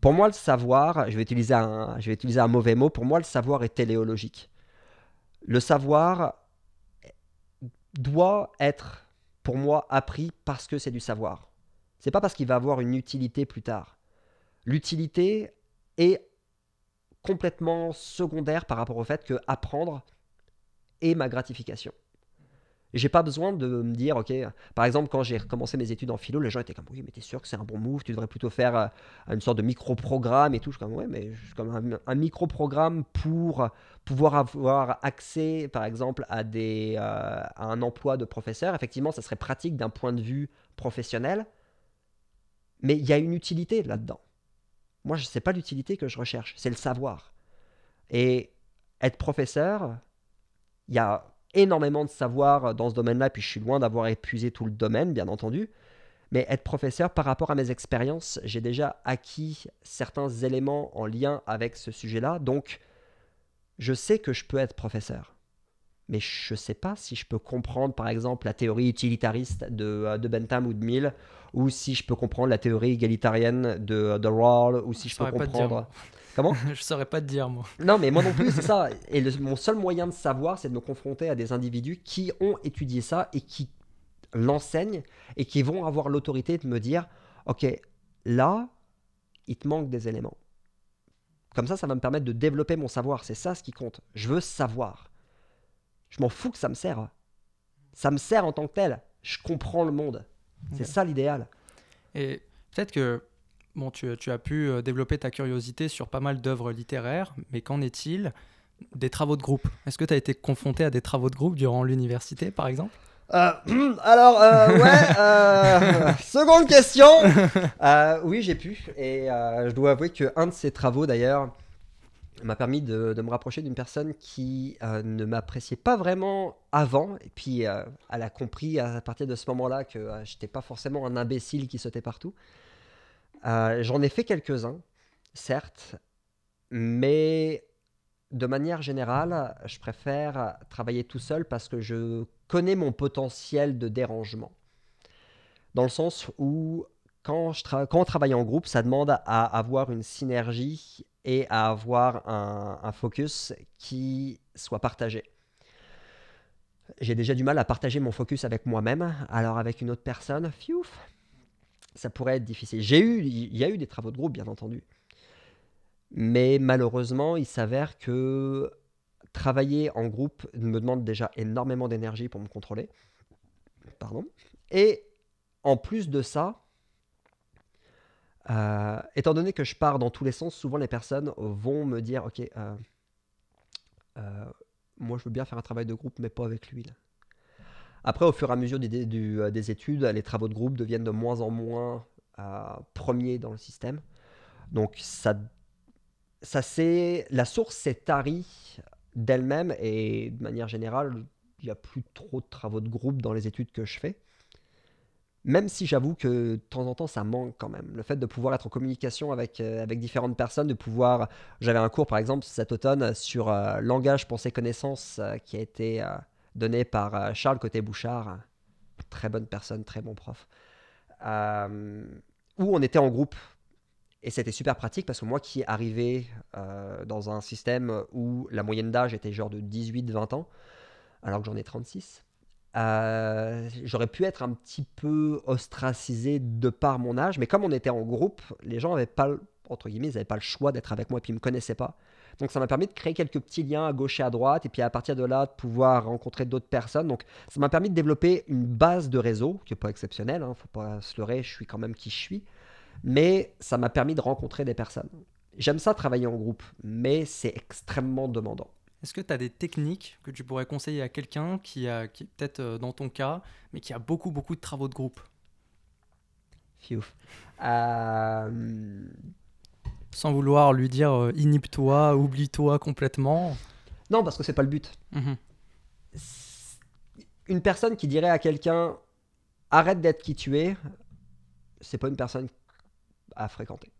Pour moi, le savoir, je vais utiliser un, je vais utiliser un mauvais mot. Pour moi, le savoir est téléologique. Le savoir doit être, pour moi, appris parce que c'est du savoir. C'est pas parce qu'il va avoir une utilité plus tard. L'utilité est complètement secondaire par rapport au fait que apprendre est ma gratification. J'ai pas besoin de me dire, ok, par exemple, quand j'ai recommencé mes études en philo, les gens étaient comme, oui, mais t'es sûr que c'est un bon move, tu devrais plutôt faire euh, une sorte de micro-programme et tout. Je suis comme, ouais, mais je suis comme un, un micro-programme pour pouvoir avoir accès, par exemple, à, des, euh, à un emploi de professeur. Effectivement, ça serait pratique d'un point de vue professionnel, mais il y a une utilité là-dedans. Moi, je sais pas l'utilité que je recherche, c'est le savoir. Et être professeur, il y a énormément de savoir dans ce domaine-là, puis je suis loin d'avoir épuisé tout le domaine, bien entendu. Mais être professeur, par rapport à mes expériences, j'ai déjà acquis certains éléments en lien avec ce sujet-là. Donc, je sais que je peux être professeur. Mais je ne sais pas si je peux comprendre, par exemple, la théorie utilitariste de, euh, de Bentham ou de Mill, ou si je peux comprendre la théorie égalitarienne de, de Rawls, ou si je, Je peux comprendre... Comment je saurais pas te dire, moi. non, mais moi non plus, c'est ça. Et le- mon seul moyen de savoir, c'est de me confronter à des individus qui ont étudié ça et qui l'enseignent et qui vont avoir l'autorité de me dire Ok, là, il te manque des éléments. Comme ça, ça va me permettre de développer mon savoir. C'est ça ce qui compte. Je veux savoir. Je m'en fous que ça me sert. Ça me sert en tant que tel. Je comprends le monde. C'est ça l'idéal. Et peut-être que bon, tu, tu as pu euh, développer ta curiosité sur pas mal d'œuvres littéraires, mais qu'en est-il des travaux de groupe? Est-ce que tu as été confronté à des travaux de groupe durant l'université, par exemple? Euh, alors, euh, ouais, seconde question. Oui, j'ai pu. Et je dois avouer qu'un de ces travaux, d'ailleurs, m'a permis de, de me rapprocher d'une personne qui ne m'appréciait pas vraiment avant. Et puis, elle a compris à partir de ce moment-là que j'étais pas forcément un imbécile qui sautait partout. Euh, J'en ai fait quelques-uns, certes, mais de manière générale, je préfère travailler tout seul parce que je connais mon potentiel de dérangement. Dans le sens où, quand, je on travaille en groupe, ça demande à avoir une synergie et à avoir un, un focus qui soit partagé. J'ai déjà du mal à partager mon focus avec moi-même, alors avec une autre personne, fiouf, ça pourrait être difficile. J'ai eu, il y a eu des travaux de groupe, bien entendu. Mais malheureusement, il s'avère que travailler en groupe me demande déjà énormément d'énergie pour me contrôler. Pardon. Et en plus de ça, euh, étant donné que je pars dans tous les sens, souvent les personnes vont me dire Ok, euh, euh, moi je veux bien faire un travail de groupe, mais pas avec lui. là. Après, au fur et à mesure euh, des études, les travaux de groupe deviennent de moins en moins euh, premiers dans le système. Donc, ça, ça c'est la source s'est tarie d'elle-même et de manière générale, il n'y a plus trop de travaux de groupe dans les études que je fais. Même si j'avoue que de temps en temps ça manque quand même. Le fait de pouvoir être en communication avec, euh, avec différentes personnes, de pouvoir. J'avais un cours par exemple cet automne sur langage, pensée, connaissance qui a été donné par euh, Charles Côté-Bouchard. Très bonne personne, très bon prof. Euh, où on était en groupe. Et c'était super pratique parce que moi qui arrivais euh, dans un système où la moyenne d'âge était genre de 18-20 ans, alors que j'en ai 36, euh, j'aurais pu être un petit peu ostracisé de par mon âge, mais comme on était en groupe, les gens avaient pas, entre guillemets, n'avaient pas le choix d'être avec moi et puis ils me connaissaient pas. Donc ça m'a permis de créer quelques petits liens à gauche et à droite, et puis à partir de là, de pouvoir rencontrer d'autres personnes. Donc ça m'a permis de développer une base de réseau, qui n'est pas exceptionnelle, hein, faut pas se leurrer, je suis quand même qui je suis, mais ça m'a permis de rencontrer des personnes. J'aime ça travailler en groupe, mais c'est extrêmement demandant. Est-ce que tu as des techniques que tu pourrais conseiller à quelqu'un qui, a, qui est peut-être euh, dans ton cas, mais qui a beaucoup, beaucoup de travaux de groupe? Fiouf. Euh, Sans vouloir lui dire euh, inhibe-toi, oublie-toi complètement. Non, parce que c'est pas le but. Mhm. Une personne qui dirait à quelqu'un arrête d'être qui tu es, c'est pas une personne à fréquenter.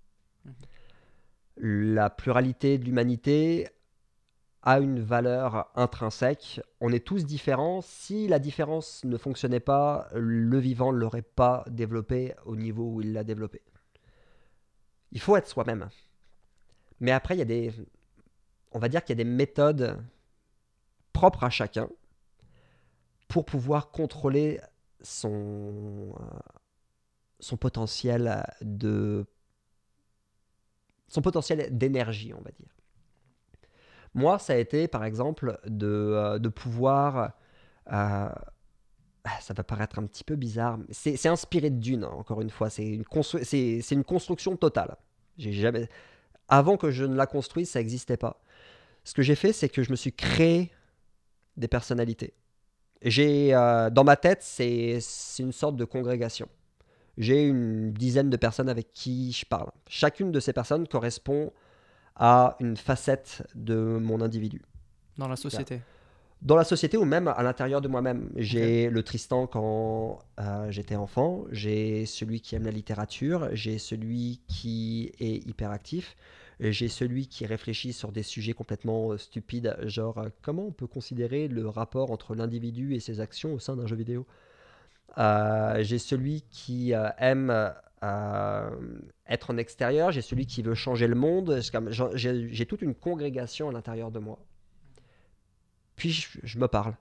La pluralité de l'humanité a une valeur intrinsèque. On est tous différents. Si la différence ne fonctionnait pas, le vivant ne l'aurait pas développé au niveau où il l'a développé. Il faut être soi-même. Mais après, il y a des. On va dire qu'il y a des méthodes propres à chacun pour pouvoir contrôler son, euh, son potentiel de son potentiel d'énergie, on va dire. Moi, ça a été, par exemple, de, euh, pouvoir... euh, ça va paraître un petit peu bizarre, mais c'est inspiré de Dune, hein, encore une fois. C'est une, constru- une construction totale. J'ai jamais... Avant que je ne la construise, ça n'existait pas. Ce que j'ai fait, c'est que je me suis créé des personnalités. J'ai, euh, dans ma tête, c'est c'est une sorte de congrégation. J'ai une dizaine de personnes avec qui je parle. Chacune de ces personnes correspond à une facette de mon individu. Dans la société. Dans la société ou même à l'intérieur de moi-même. J'ai le Tristan quand euh, j'étais enfant, j'ai celui qui aime la littérature, j'ai celui qui est hyperactif, j'ai celui qui réfléchit sur des sujets complètement euh, stupides, genre euh, comment on peut considérer le rapport entre l'individu et ses actions au sein d'un jeu vidéo? Euh, j'ai celui qui euh, aime euh, être en extérieur, j'ai celui qui veut changer le monde, j'ai toute une congrégation à l'intérieur de moi puis je, me parle.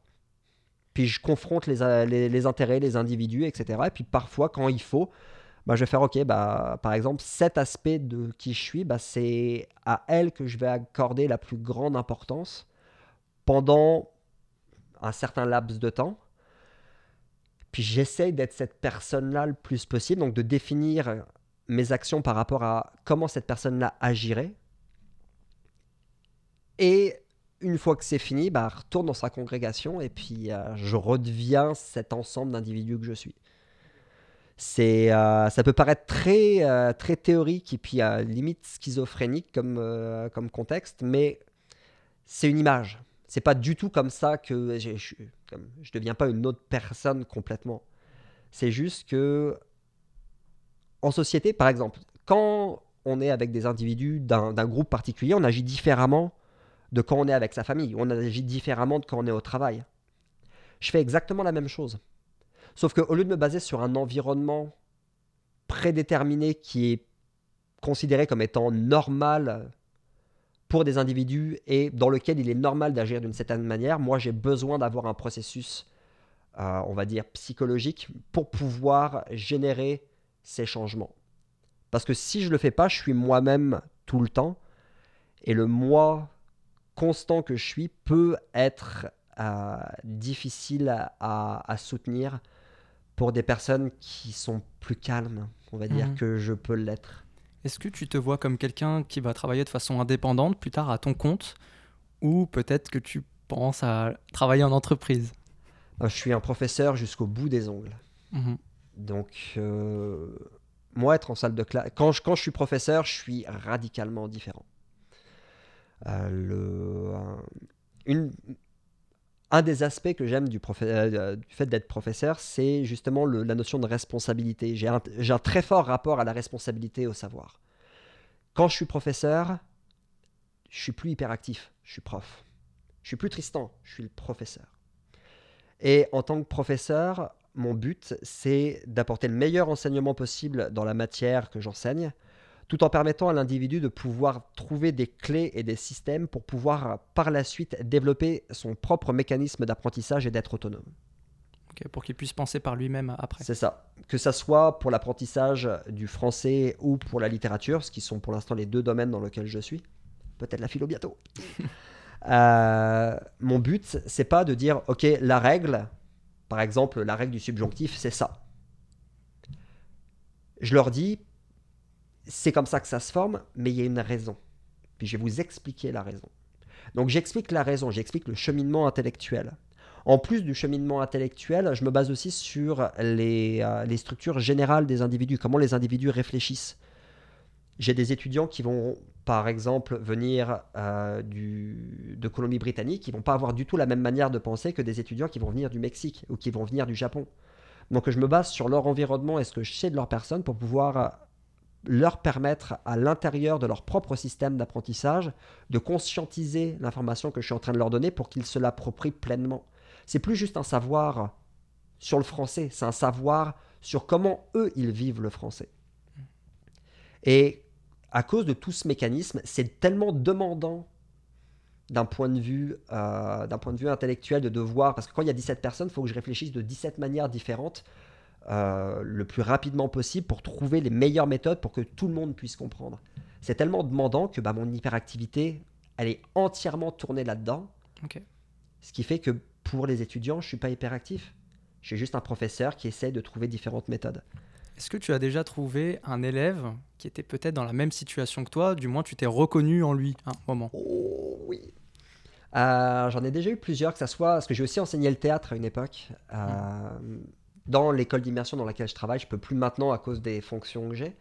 Puis je confronte les, euh, les intérêts, les individus, etc. Et puis parfois, quand il faut, bah, je vais faire, ok, bah, par exemple, cet aspect de qui je suis, bah, c'est à elle que je vais accorder la plus grande importance pendant un certain laps de temps. Puis j'essaye d'être cette personne-là le plus possible, donc de définir mes actions par rapport à comment cette personne-là agirait. Et une fois que c'est fini, bah, retourne dans sa congrégation et puis euh, je redeviens cet ensemble d'individus que je suis. C'est, euh, ça peut paraître très, euh, très théorique et puis limite schizophrénique comme, comme contexte, mais c'est une image. C'est pas du tout comme ça que je, je deviens pas une autre personne complètement. C'est juste que en société, par exemple, quand on est avec des individus d'un groupe particulier, on agit différemment de quand on est avec sa famille. On agit différemment de quand on est au travail. Je fais exactement la même chose. Sauf qu'au lieu de me baser sur un environnement prédéterminé qui est considéré comme étant normal pour des individus et dans lequel il est normal d'agir d'une certaine manière, moi j'ai besoin d'avoir un processus, euh, on va dire, psychologique pour pouvoir générer ces changements. Parce que si je le fais pas, je suis moi-même tout le temps. Et le moi constant que je suis peut être euh, difficile à, soutenir pour des personnes qui sont plus calmes, on va dire, Mhm. que je peux l'être. Est-ce que tu te vois comme quelqu'un qui va travailler de façon indépendante plus tard à ton compte ou peut-être que tu penses à travailler en entreprise? Euh, Je suis un professeur jusqu'au bout des ongles. Mhm. Donc, euh, moi, être en salle de classe, quand je, quand je suis professeur, je suis radicalement différent. Euh, un- des aspects que j'aime du, euh, du fait d'être professeur, c'est justement la notion de responsabilité. J'ai un, un très fort rapport à la responsabilité au savoir. Quand je suis professeur, je suis plus hyperactif, je suis prof. Je suis plus Tristan, je suis le professeur. Et en tant que professeur, mon but, c'est d'apporter le meilleur enseignement possible dans la matière que j'enseigne, tout en permettant à l'individu de pouvoir trouver des clés et des systèmes pour pouvoir par la suite développer son propre mécanisme d'apprentissage et d'être autonome. Ok, pour qu'il puisse penser par lui-même après. C'est ça. Que ça soit pour l'apprentissage du français ou pour la littérature, ce qui sont pour l'instant les deux domaines dans lesquels je suis. Peut-être la philo bientôt. Euh, mon but, c'est pas de dire, ok, la règle, par exemple, la règle du subjonctif, c'est ça. Je leur dis, c'est comme ça que ça se forme, mais il y a une raison. Puis je vais vous expliquer la raison. Donc j'explique la raison, j'explique le cheminement intellectuel. En plus du cheminement intellectuel, je me base aussi sur les, euh, structures générales des individus, comment les individus réfléchissent. J'ai des étudiants qui vont, par exemple, venir euh, de Colombie-Britannique, qui vont pas avoir du tout la même manière de penser que des étudiants qui vont venir du Mexique ou qui vont venir du Japon. Donc je me base sur leur environnement et ce que je sais de leur personne pour pouvoir euh, leur permettre à l'intérieur de leur propre système d'apprentissage de conscientiser l'information que je suis en train de leur donner pour qu'ils se l'approprient pleinement. C'est plus juste un savoir sur le français, c'est un savoir sur comment eux ils vivent le français. Et à cause de tout ce mécanisme, c'est tellement demandant d'un point de vue euh, d'un point de vue intellectuel de devoir parce que quand il y a 17 personnes, il faut que je réfléchisse de 17 manières différentes euh, le plus rapidement possible pour trouver les meilleures méthodes pour que tout le monde puisse comprendre. C'est tellement demandant que bah, mon hyperactivité, elle est entièrement tournée là-dedans. Ce qui fait que pour les étudiants, je suis pas hyperactif. Je suis juste un professeur qui essaie de trouver différentes méthodes. Est-ce que tu as déjà trouvé un élève qui était peut-être dans la même situation que toi? Du moins, tu t'es reconnu en lui à un moment. Oh oui. Euh, J'en ai déjà eu plusieurs, que ça soit parce que j'ai aussi enseigné le théâtre à une époque. Euh, Dans l'école d'immersion dans laquelle je travaille, je peux plus maintenant à cause des fonctions que j'ai.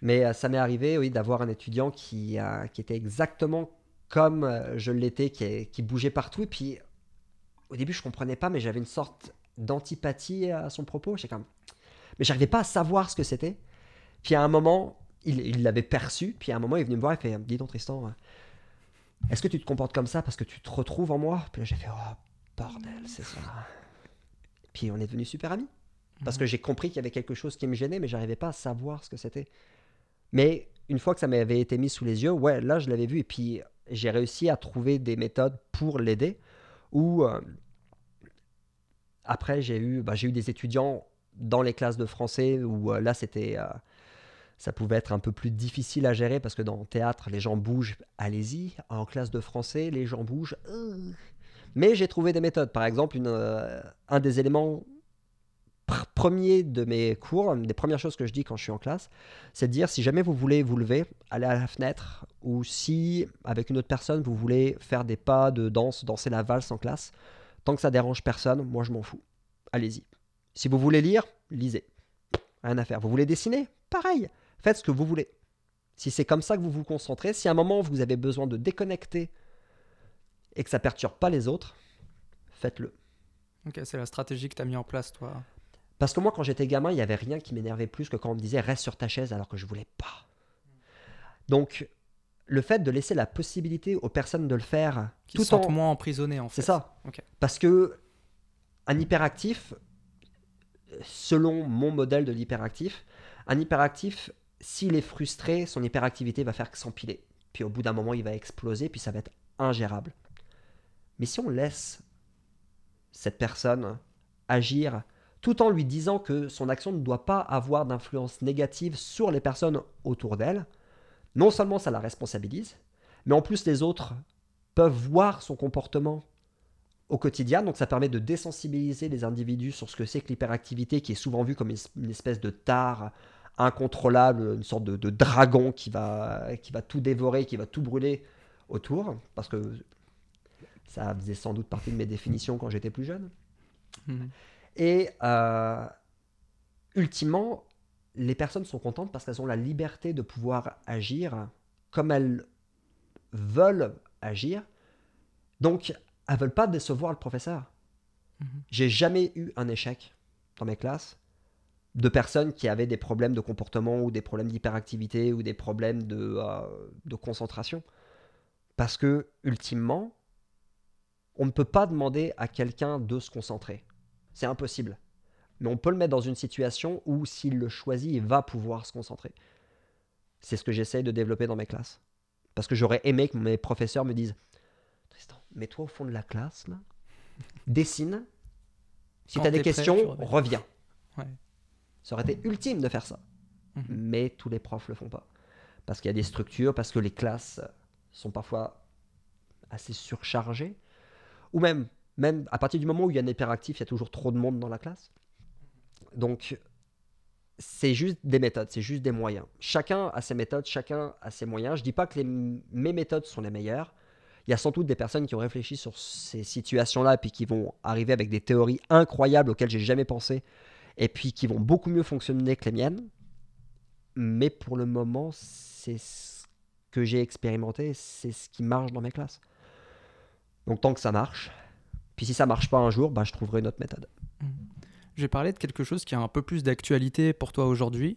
Mais euh, ça m'est arrivé, oui, d'avoir un étudiant qui, euh, qui était exactement comme euh, je l'étais, qui, qui bougeait partout. Et puis, au début, je comprenais pas, mais j'avais une sorte d'antipathie à son propos. J'étais comme, mais j'arrivais pas à savoir ce que c'était. Puis à un moment, il l'avait perçu. Puis à un moment, il est venu me voir et fait, dis donc Tristan, euh, est-ce que tu te comportes comme ça parce que tu te retrouves en moi? Puis là, j'ai fait, oh bordel, c'est ça. Puis on est devenus super amis. Parce que j'ai compris qu'il y avait quelque chose qui me gênait, mais j'arrivais pas à savoir ce que c'était. Mais une fois que ça m'avait été mis sous les yeux, ouais, là, je l'avais vu. Et puis, j'ai réussi à trouver des méthodes pour l'aider. Ou euh, après, j'ai eu, bah, j'ai eu des étudiants dans les classes de français où euh, là, c'était, euh, ça pouvait être un peu plus difficile à gérer parce que dans le théâtre, les gens bougent, allez-y. En classe de français, les gens bougent. Mais j'ai trouvé des méthodes. Par exemple, une, un des éléments pr- premiers de mes cours, une des premières choses que je dis quand je suis en classe, c'est de dire si jamais vous voulez vous lever, aller à la fenêtre, ou si avec une autre personne vous voulez faire des pas de danse, danser la valse en classe, tant que ça dérange personne, moi je m'en fous. Allez-y. Si vous voulez lire, lisez. Rien à faire. Vous voulez dessiner? Pareil. Faites ce que vous voulez. Si c'est comme ça que vous vous concentrez, si à un moment vous avez besoin de déconnecter et que ça perturbe pas les autres, faites-le. Ok, c'est la stratégie que tu as mis en place, toi. Parce que moi, quand j'étais gamin, il n'y avait rien qui m'énervait plus que quand on me disait reste sur ta chaise alors que je voulais pas. Donc, le fait de laisser la possibilité aux personnes de le faire Qui tout se en. moins emprisonnés, en fait. C'est ça. Parce que un hyperactif, selon mon modèle de l'hyperactif, un hyperactif, s'il est frustré, son hyperactivité va faire que s'empiler. Puis au bout d'un moment, il va exploser, puis ça va être ingérable. Mais si on laisse cette personne agir tout en lui disant que son action ne doit pas avoir d'influence négative sur les personnes autour d'elle, non seulement ça la responsabilise, mais en plus les autres peuvent voir son comportement au quotidien, donc ça permet de désensibiliser les individus sur ce que c'est que l'hyperactivité, qui est souvent vue comme une espèce de tare incontrôlable, une sorte de, dragon qui va, qui va tout dévorer, qui va tout brûler autour, parce que ça faisait sans doute partie de mes définitions quand j'étais plus jeune. Mhm. Et euh, ultimement, les personnes sont contentes parce qu'elles ont la liberté de pouvoir agir comme elles veulent agir. Donc, elles veulent pas décevoir le professeur. Mhm. J'ai jamais eu un échec dans mes classes de personnes qui avaient des problèmes de comportement ou des problèmes d'hyperactivité ou des problèmes de, euh, de concentration. Parce que, ultimement, on ne peut pas demander à quelqu'un de se concentrer. C'est impossible. Mais on peut le mettre dans une situation où, s'il le choisit, il va pouvoir se concentrer. C'est ce que j'essaye de développer dans mes classes. Parce que j'aurais aimé que mes professeurs me disent Tristan, mets-toi au fond de la classe, là, dessine. Si tu as des prêt, questions, reviens. Ouais. Ça aurait été ultime de faire ça. Mhm. Mais tous les profs le font pas. Parce qu'il y a des structures, parce que les classes sont parfois assez surchargées. Ou même, même à partir du moment où il y a un hyperactif, il y a toujours trop de monde dans la classe. Donc, c'est juste des méthodes, c'est juste des moyens. Chacun a ses méthodes, chacun a ses moyens. Je dis pas que mes méthodes sont les meilleures. il y a sans doute des personnes qui ont réfléchi sur ces situations-là puis qui vont arriver avec des théories incroyables auxquelles j'ai jamais pensé et puis qui vont beaucoup mieux fonctionner que les miennes. Mais pour le moment, c'est ce que j'ai expérimenté, c'est ce qui marche dans mes classes. Donc tant que ça marche, puis si ça marche pas un jour, bah, je trouverai une autre méthode. Je vais parler de quelque chose qui a un peu plus d'actualité pour toi aujourd'hui.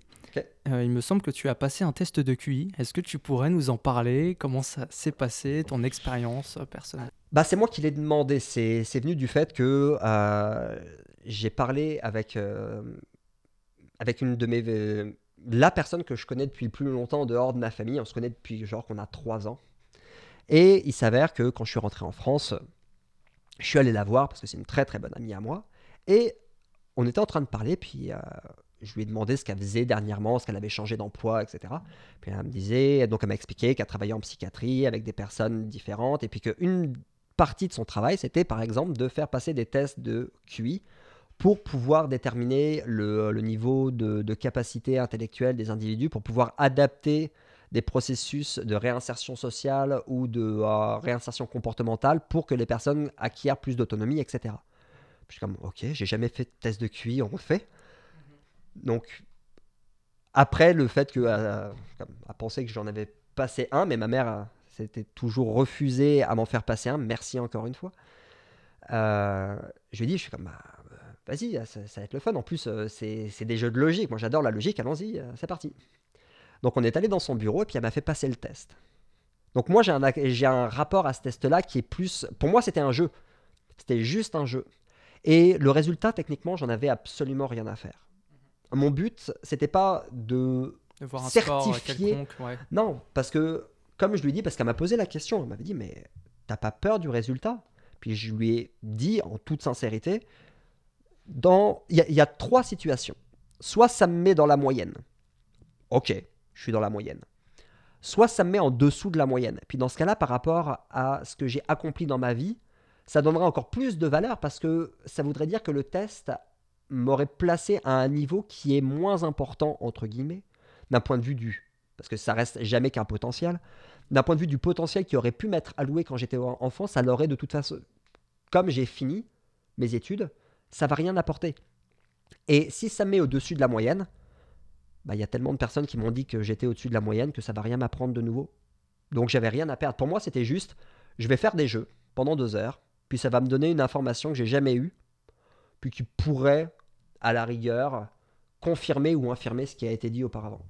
Euh, il me semble que tu as passé un test de QI. Est-ce que tu pourrais nous en parler? Comment ça s'est passé, ton expérience euh, personnelle? Bah, c'est moi qui l'ai demandé. C'est c'est venu du fait que euh, j'ai parlé avec, euh, avec une de mes. la personne que je connais depuis le plus longtemps en dehors de ma famille. On se connaît depuis genre qu'on a 3 ans. Et il s'avère que quand je suis rentré en France, je suis allé la voir parce que c'est une très très bonne amie à moi. Et on était en train de parler, puis euh, je lui ai demandé ce qu'elle faisait dernièrement, ce qu'elle avait changé d'emploi, etc. Puis elle me disait, donc elle m'a expliqué qu'elle travaillait en psychiatrie avec des personnes différentes, et puis qu'une partie de son travail, c'était par exemple de faire passer des tests de QI pour pouvoir déterminer le, niveau de capacité intellectuelle des individus, pour pouvoir adapter des processus de réinsertion sociale ou de euh, réinsertion comportementale pour que les personnes acquièrent plus d'autonomie, etc. Je suis comme, ok, j'ai jamais fait de test de QI, on le fait. Donc, après le fait qu'elle a pensé que j'en avais passé un, mais ma mère a- s'était toujours refusée à m'en faire passer un, merci encore une fois. Euh, je lui ai dit, je suis comme, bah, euh, vas-y, ça, ça va être le fun. En plus, euh, c'est des jeux de logique. Moi, j'adore la logique, allons-y, euh, c'est parti. Donc, on est allé dans son bureau et puis elle m'a fait passer le test. Donc, moi, j'ai un, ac- j'ai un rapport à ce test-là qui est plus. Pour moi, c'était un jeu. C'était juste un jeu. Et le résultat, techniquement, j'en avais absolument rien à faire. Mon but, c'était pas de De voir un sport Certifié. quelconque ouais. non, parce que, comme je lui ai dit, parce qu'elle m'a posé la question, elle m'avait dit, mais t'as pas peur du résultat? Puis je lui ai dit, en toute sincérité, dans... il y, a- il y a trois situations. Soit ça me met dans la moyenne. Ok, je suis dans la moyenne. Soit ça me met en dessous de la moyenne. Puis dans ce cas-là, par rapport à ce que j'ai accompli dans ma vie, ça donnera encore plus de valeur parce que ça voudrait dire que le test m'aurait placé à un niveau qui est moins important, entre guillemets, d'un point de vue du parce que ça reste jamais qu'un potentiel. D'un point de vue du potentiel qui aurait pu m'être alloué quand j'étais en- enfant, ça l'aurait de toute façon. Comme j'ai fini mes études, ça va rien apporter. Et si ça me met au-dessus de la moyenne, bah, il y a tellement de personnes qui m'ont dit que j'étais au-dessus de la moyenne que ça va rien m'apprendre de nouveau. Donc j'avais rien à perdre. Pour moi, c'était juste, je vais faire des jeux pendant deux heures, puis ça va me donner une information que j'ai jamais eue, puis qui pourrait, à la rigueur, confirmer ou infirmer ce qui a été dit auparavant.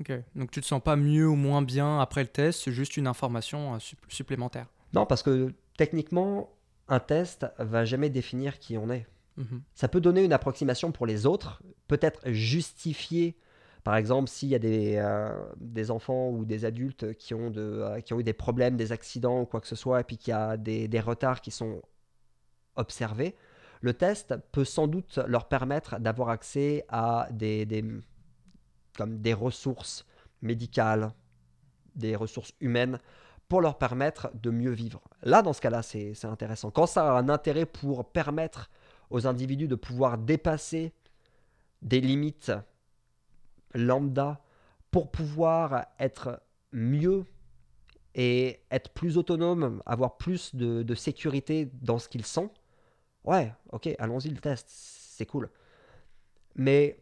Ok. Donc tu te sens pas mieux ou moins bien après le test, c'est juste une information euh, sup- supplémentaire. Non, parce que techniquement, un test va jamais définir qui on est. Mhm. Ça peut donner une approximation pour les autres, peut-être justifier, par exemple, s'il y a des, euh, enfants ou des adultes qui ont, de, euh, qui ont eu des problèmes, des accidents ou quoi que ce soit, et puis qu'il y a des, retards qui sont observés, le test peut sans doute leur permettre d'avoir accès à des, ressources médicales, des ressources humaines pour leur permettre de mieux vivre. Là, dans ce cas-là, c'est intéressant. Quand ça a un intérêt pour permettre aux individus de pouvoir dépasser des limites lambda pour pouvoir être mieux et être plus autonome, avoir plus de, sécurité dans ce qu'ils sont, ouais, ok, allons-y le test, c'est cool. Mais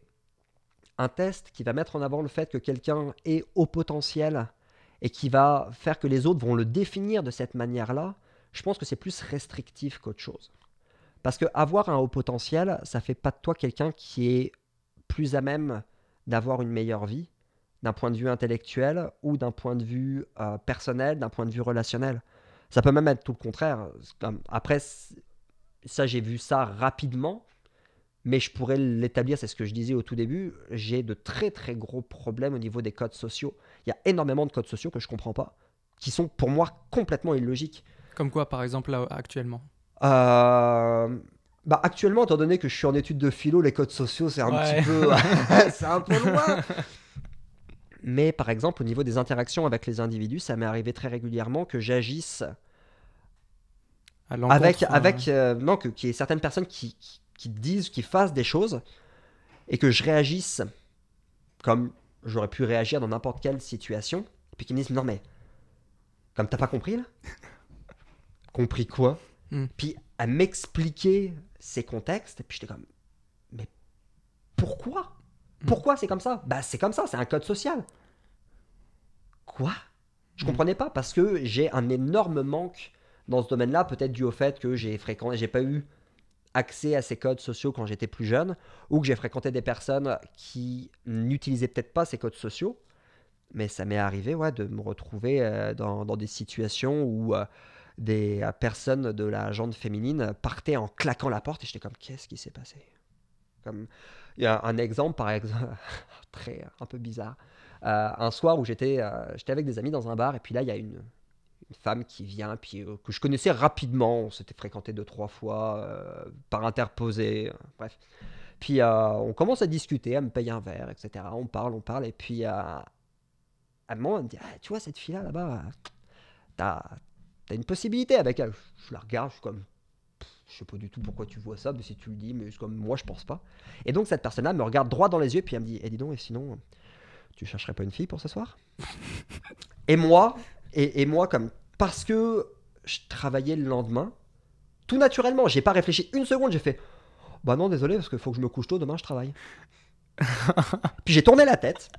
un test qui va mettre en avant le fait que quelqu'un est au potentiel et qui va faire que les autres vont le définir de cette manière-là, je pense que c'est plus restrictif qu'autre chose. Parce que avoir un haut potentiel, ça fait pas de toi quelqu'un qui est plus à même d'avoir une meilleure vie, d'un point de vue intellectuel ou d'un point de vue euh, personnel, d'un point de vue relationnel. Ça peut même être tout le contraire. Après, ça, j'ai vu ça rapidement, mais je pourrais l'établir, c'est ce que je disais au tout début. J'ai de très très gros problèmes au niveau des codes sociaux. Il y a énormément de codes sociaux que je comprends pas, qui sont pour moi complètement illogiques. Comme quoi, par exemple, là, actuellement? Euh, Bah, actuellement, étant donné que je suis en étude de philo, les codes sociaux, c'est un Ouais. petit peu, c'est un peu loin. Mais par exemple, au niveau des interactions avec les individus, ça m'est arrivé très régulièrement que j'agisse avec, euh, avec euh, non, que- qu'il y ait certaines personnes qui, qui, qui disent, qui fassent des choses, et que je réagisse comme j'aurais pu réagir dans n'importe quelle situation, et puis qu'ils me disent non mais, comme t'as pas compris là? Compris quoi? Mm. Puis à m'expliquer ces contextes, et puis j'étais comme, mais pourquoi? Pourquoi c'est comme ça? Bah c'est comme ça, c'est un code social. Quoi? Je Mm. comprenais pas parce que j'ai un énorme manque dans ce domaine-là, peut-être dû au fait que j'ai fréquenté, j'ai pas eu accès à ces codes sociaux quand j'étais plus jeune, ou que j'ai fréquenté des personnes qui n'utilisaient peut-être pas ces codes sociaux. Mais ça m'est arrivé ouais, de me retrouver euh, dans, dans des situations où euh, des euh, personnes de la jante féminine partaient en claquant la porte et j'étais comme qu'est-ce qui s'est passé? Comme il y a un exemple par exemple très un peu bizarre. Euh, un soir où j'étais euh, j'étais avec des amis dans un bar et puis là il y a une, femme qui vient puis euh, que je connaissais rapidement. On s'était fréquenté deux trois fois euh, par interposé euh, bref. Puis euh, on commence à discuter elle me paye un verre etc on parle on parle et puis euh, à un moment elle me dit Ah, tu vois cette fille là là-bas euh, t'as t'as une possibilité avec elle je la regarde je suis comme je sais pas du tout pourquoi tu vois ça, mais si tu le dis, mais c'est comme moi je pense pas. Et donc cette personne-là me regarde droit dans les yeux, puis elle me dit, eh dis donc, et sinon, tu chercherais pas une fille pour ce soir? Et moi, et, et moi comme parce que je travaillais le lendemain, tout naturellement, j'ai pas réfléchi une seconde, j'ai fait, bah non désolé parce qu'il faut que je me couche tôt, demain je travaille. puis j'ai tourné la tête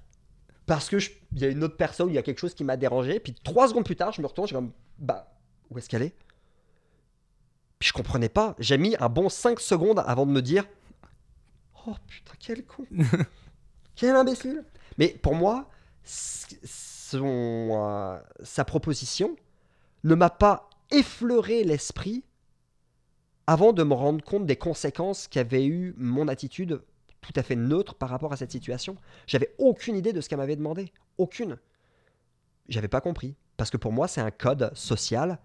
parce que il y a une autre personne, il y a quelque chose qui m'a dérangé, puis trois secondes plus tard, je me retourne, je suis comme, bah où est-ce qu'elle est? Puis je comprenais pas. J'ai mis un bon 5 secondes avant de me dire Oh putain, quel con Quel imbécile Mais pour moi, son, euh, sa proposition ne m'a pas effleuré l'esprit avant de me rendre compte des conséquences qu'avait eu mon attitude tout à fait neutre par rapport à cette situation. J'avais aucune idée de ce qu'elle m'avait demandé. Aucune. J'avais pas compris. Parce que pour moi, c'est un code social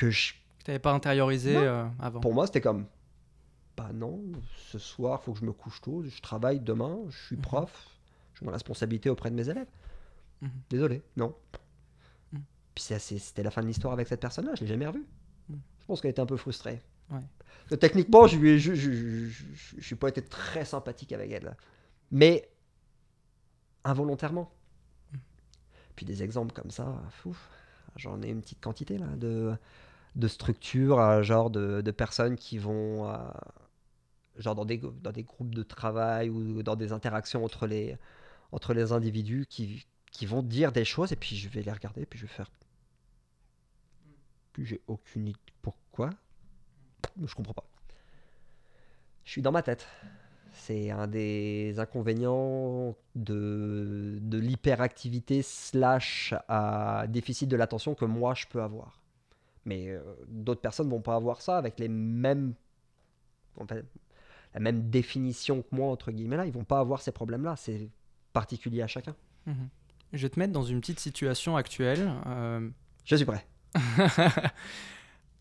que je Que tu n'avais pas intériorisé euh, avant. pour moi, c'était comme Bah non, ce soir, faut que je me couche tôt, je travaille demain, je suis Mhm. prof, j'ai une responsabilité auprès de mes élèves. Mhm. Désolé, non. Mhm. Puis c'était la fin de l'histoire avec cette personne-là, je l'ai jamais revue. Mhm. Je pense qu'elle était un peu frustrée. Ouais. Que techniquement, je lui ai- je, je, je, je- je suis pas été très sympathique avec elle. Mais involontairement. Puis des exemples comme ça, j'en ai une petite quantité là de, de structures, euh, genre de, personnes qui vont, euh, genre dans des, groupes de travail ou dans des interactions entre les, individus qui, vont dire des choses et puis je vais les regarder et puis je vais faire. Puis j'ai aucune idée pourquoi. Je comprends pas. Je suis dans ma tête. C'est un des inconvénients de, de l'hyperactivité slash à déficit de l'attention que moi je peux avoir. Mais euh, d'autres personnes vont pas avoir ça avec les mêmes en fait, la même définition que moi entre guillemets là. Ils vont pas avoir ces problèmes-là. C'est particulier à chacun. Mhm. Je vais te mettre dans une petite situation actuelle. euh, Je suis prêt.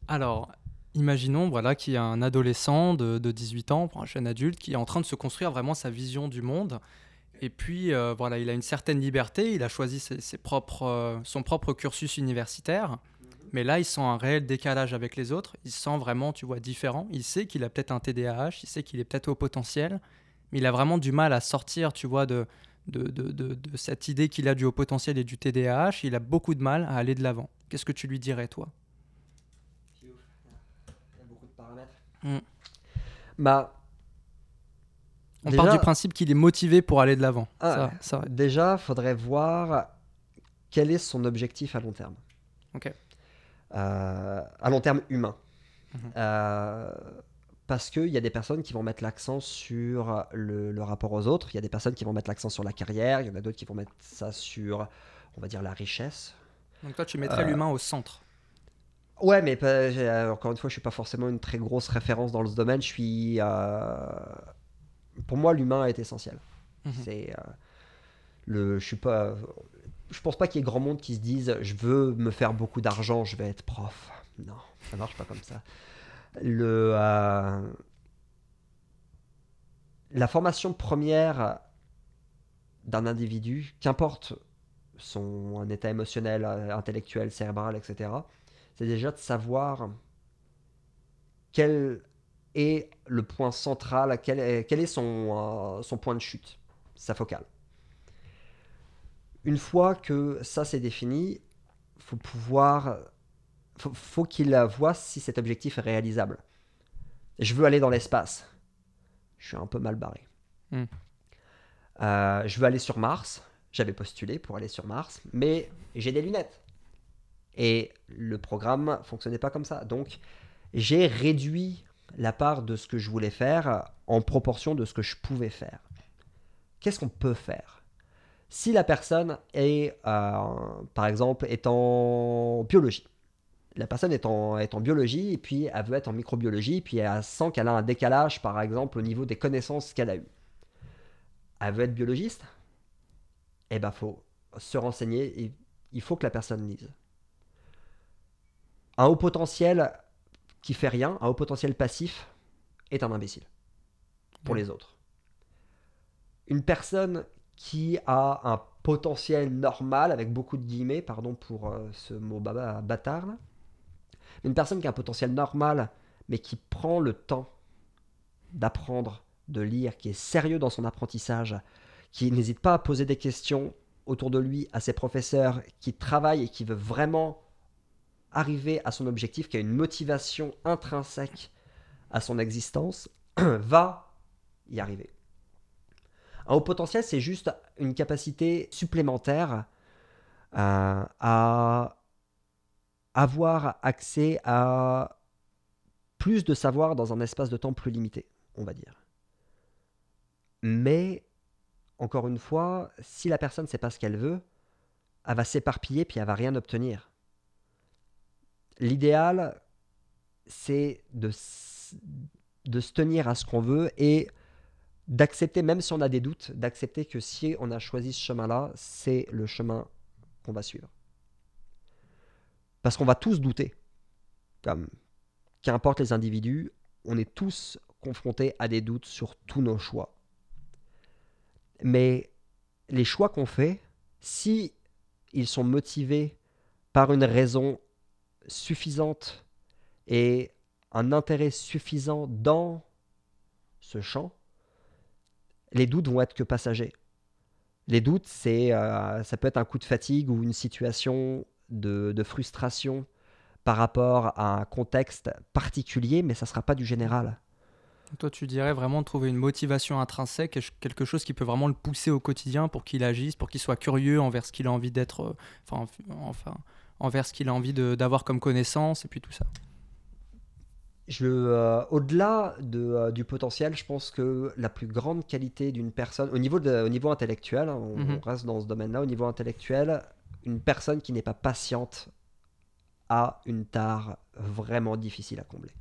Alors, imaginons voilà, qu'il y a un adolescent de, de 18 ans, un jeune adulte, qui est en train de se construire vraiment sa vision du monde. Et puis, euh, voilà, il a une certaine liberté, il a choisi ses, ses propres, euh, son propre cursus universitaire. Mais là, il sent un réel décalage avec les autres. Il se sent vraiment, tu vois, différent. Il sait qu'il a peut-être un TDAH, il sait qu'il est peut-être au potentiel, mais il a vraiment du mal à sortir, tu vois, de, de, de, de- de cette idée qu'il a du haut potentiel et du TDAH. Il a beaucoup de mal à aller de l'avant. Qu'est-ce que tu lui dirais, toi? Il y a beaucoup de paramètres. Mm. Bah, On Déjà- part du principe qu'il est motivé pour aller de l'avant. Ah, Ça- ça- déjà, faudrait voir quel est son objectif à long terme. Ok. Euh, à long terme humain. Euh, parce qu'il y a des personnes qui vont mettre l'accent sur le, le rapport aux autres, il y a des personnes qui vont mettre l'accent sur la carrière, il y en a d'autres qui vont mettre ça sur, on va dire, la richesse. Donc toi, tu mettrais Euh, l'humain au centre. Ouais, mais euh, encore une fois, je suis pas forcément une très grosse référence dans ce domaine. Je suis, euh, pour moi, l'humain est essentiel. Mhm. C'est le, je suis pas, je pense pas qu'il y ait grand monde qui se dise, je veux me faire beaucoup d'argent, je vais être prof. Non, ça marche pas comme ça. Le, euh, la formation première d'un individu, qu'importe son état émotionnel, euh, intellectuel, cérébral, etc., c'est déjà de savoir quel est le point central, quel est, quel est son, euh, son point de chute, sa focale. Une fois que ça c'est défini, faut pouvoir faut, faut qu'il voit si cet objectif est réalisable. Je veux aller dans l'espace. Je suis un peu mal barré. Hmm. Euh, je veux aller sur Mars. J'avais postulé pour aller sur Mars, mais j'ai des lunettes. Et le programme fonctionnait pas comme ça. Donc, j'ai réduit la part de ce que je voulais faire en proportion de ce que je pouvais faire. Qu'est-ce qu'on peut faire? Si la personne est, euh, par exemple, est en biologie, la personne est en, est en biologie et puis elle veut être en microbiologie, puis elle sent qu'elle a un décalage, par exemple, au niveau des connaissances qu'elle a eues. Elle veut être biologiste? Eh ben, faut se renseigner. Et il faut que la personne lise. Un haut potentiel qui fait rien, un haut potentiel passif, est un imbécile pour Ouais. les autres. Une personne qui a un potentiel normal, avec beaucoup de guillemets, pardon pour euh, ce mot baba- bâtard, une personne qui a un potentiel normal, mais qui prend le temps d'apprendre, de lire, qui est sérieux dans son apprentissage, qui n'hésite pas à poser des questions autour de lui à ses professeurs, qui travaille et qui veut vraiment arriver à son objectif, qui a une motivation intrinsèque à son existence, va y arriver. Un haut potentiel, c'est juste une capacité supplémentaire euh, à avoir accès à plus de savoir dans un espace de temps plus limité, on va dire. Mais, encore une fois, si la personne ne sait pas ce qu'elle veut, elle va s'éparpiller puis elle va rien obtenir. L'idéal, c'est de, se tenir à ce qu'on veut et d'accepter, même si on a des doutes, d'accepter que si on a choisi ce chemin-là, c'est le chemin qu'on va suivre. Parce qu'on va tous douter. Comme qu'importe les individus, on est tous confrontés à des doutes sur tous nos choix. Mais les choix qu'on fait, si ils sont motivés par une raison suffisante et un intérêt suffisant dans ce champ, les doutes vont être que passagers. Les doutes, c'est, euh, ça peut être un coup de fatigue ou une situation de, frustration par rapport à un contexte particulier, mais ça ne sera pas du général. Toi, tu dirais vraiment trouver une motivation intrinsèque, quelque chose qui peut vraiment le pousser au quotidien pour qu'il agisse, pour qu'il soit curieux envers ce qu'il a envie d'être, euh, enfin, enfin, envers ce qu'il a envie d'avoir comme connaissance, et puis tout ça. Je, euh, au-delà de, euh, du potentiel, je pense que la plus grande qualité d'une personne, au niveau, de- au niveau intellectuel, hein, on, Mhm. on reste dans ce domaine-là, au niveau intellectuel, une personne qui n'est pas patiente a une tare vraiment difficile à combler.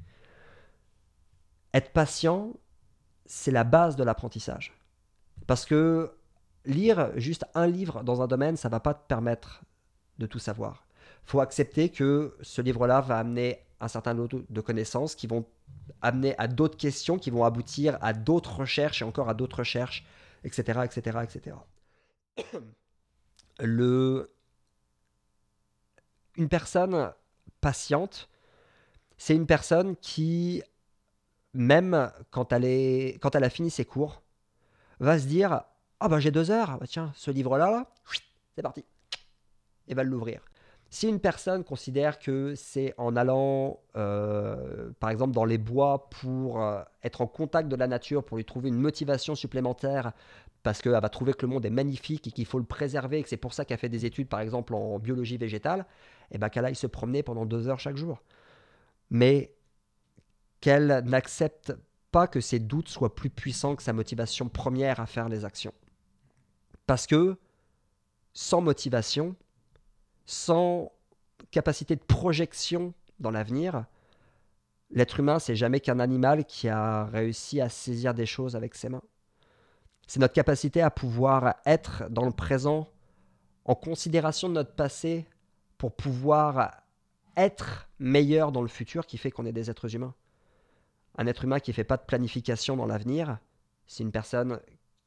Être patient, c'est la base de l'apprentissage. Parce que lire juste un livre dans un domaine, ça va pas te permettre de tout savoir. faut accepter que ce livre-là va amener un certain lot de connaissances qui vont amener à d'autres questions, qui vont aboutir à d'autres recherches et encore à d'autres recherches, etc., etc., etc. Le... Une personne patiente, c'est une personne qui, même quand elle, est... quand elle a fini ses cours, va se dire Ah bah j'ai deux heures, bah tiens, ce livre-là, là, c'est parti. Et va l'ouvrir. Si une personne considère que c'est en allant, euh, par exemple, dans les bois pour euh, être en contact de la nature, pour lui trouver une motivation supplémentaire, parce qu'elle va trouver que le monde est magnifique et qu'il faut le préserver, et que c'est pour ça qu'elle fait des études, par exemple, en biologie végétale, et ben qu'elle aille se promener pendant deux heures chaque jour. Mais qu'elle n'accepte pas que ses doutes soient plus puissants que sa motivation première à faire les actions. Parce que sans motivation, sans capacité de projection dans l'avenir, l'être humain, c'est jamais qu'un animal qui a réussi à saisir des choses avec ses mains. C'est notre capacité à pouvoir être dans le présent en considération de notre passé pour pouvoir être meilleur dans le futur qui fait qu'on est des êtres humains. Un être humain qui ne fait pas de planification dans l'avenir, c'est une personne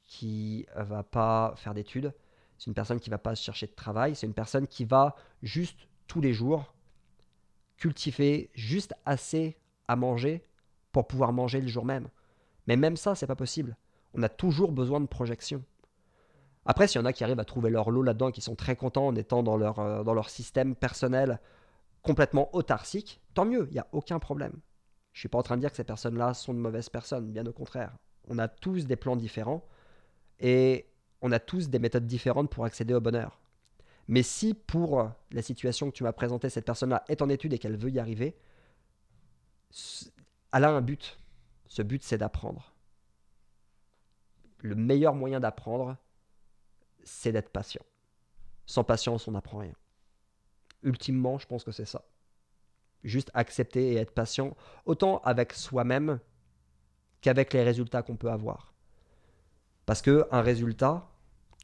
qui va pas faire d'études, c'est une personne qui va pas chercher de travail, c'est une personne qui va juste tous les jours cultiver juste assez à manger pour pouvoir manger le jour même. Mais même ça, c'est pas possible. On a toujours besoin de projection. Après, s'il y en a qui arrivent à trouver leur lot là-dedans qui sont très contents en étant dans leur, euh, dans leur système personnel complètement autarcique, tant mieux, il n'y a aucun problème. Je suis pas en train de dire que ces personnes-là sont de mauvaises personnes, bien au contraire. On a tous des plans différents et on a tous des méthodes différentes pour accéder au bonheur. Mais si pour la situation que tu m'as présentée, cette personne-là est en étude et qu'elle veut y arriver, elle a un but. Ce but, c'est d'apprendre. Le meilleur moyen d'apprendre, c'est d'être patient. Sans patience, on n'apprend rien. Ultimement, je pense que c'est ça. Juste accepter et être patient, autant avec soi-même qu'avec les résultats qu'on peut avoir. Parce que un résultat,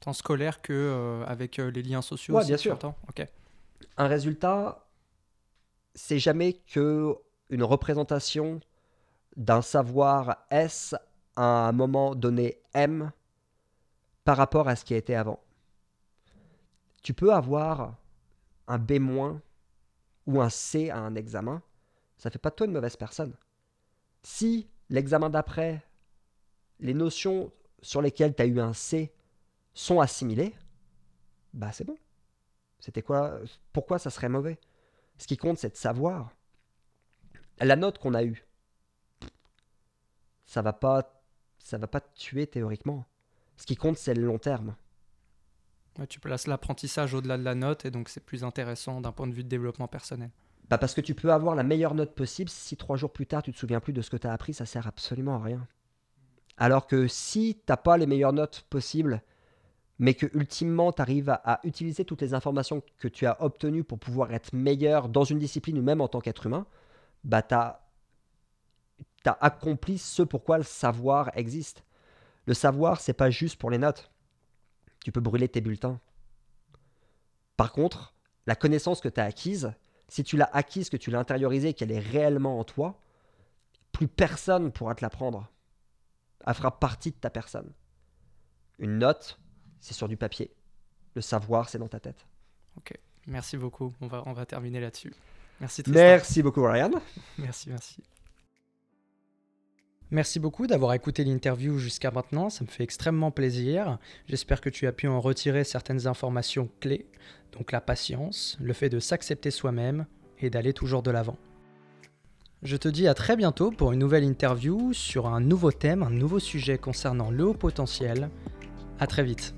tant scolaire que euh, avec euh, les liens sociaux. Ouais, bien sûr. Un résultat, c'est jamais que une représentation d'un savoir S à un moment donné M par rapport à ce qui a été avant. Tu peux avoir un B- ou un C à un examen, ça fait pas de toi une mauvaise personne. Si l'examen d'après, les notions sur lesquelles tu as eu un C sont assimilées, bah c'est bon. C'était quoi Pourquoi ça serait mauvais? Ce qui compte, c'est de savoir. La note qu'on a eue, ça va pas, ça va pas te tuer théoriquement. Ce qui compte, c'est le long terme. tu places l'apprentissage au-delà de la note et donc c'est plus intéressant d'un point de vue de développement personnel. Bah parce que tu peux avoir la meilleure note possible, si trois jours plus tard tu te souviens plus de ce que tu as appris, ça sert absolument à rien. Alors que si t'as pas les meilleures notes possibles, mais que ultimement tu arrives à, utiliser toutes les informations que tu as obtenues pour pouvoir être meilleur dans une discipline ou même en tant qu'être humain, bah tu as, accompli ce pourquoi le savoir existe. Le savoir, c'est pas juste pour les notes. Tu peux brûler tes bulletins. Par contre, la connaissance que tu as acquise, si tu l'as acquise, que tu l'as intériorisée, qu'elle est réellement en toi, plus personne pourra te l'apprendre. Elle fera partie de ta personne. Une note, c'est sur du papier. Le savoir, c'est dans ta tête. Ok, merci beaucoup. On va, on va terminer là-dessus. Merci Tristan. Merci beaucoup Ryan. merci, merci. Merci beaucoup d'avoir écouté l'interview jusqu'à maintenant, ça me fait extrêmement plaisir. J'espère que tu as pu en retirer certaines informations clés, donc la patience, le fait de s'accepter soi-même et d'aller toujours de l'avant. Je te dis à très bientôt pour une nouvelle interview sur un nouveau thème, un nouveau sujet concernant le haut potentiel. À très vite.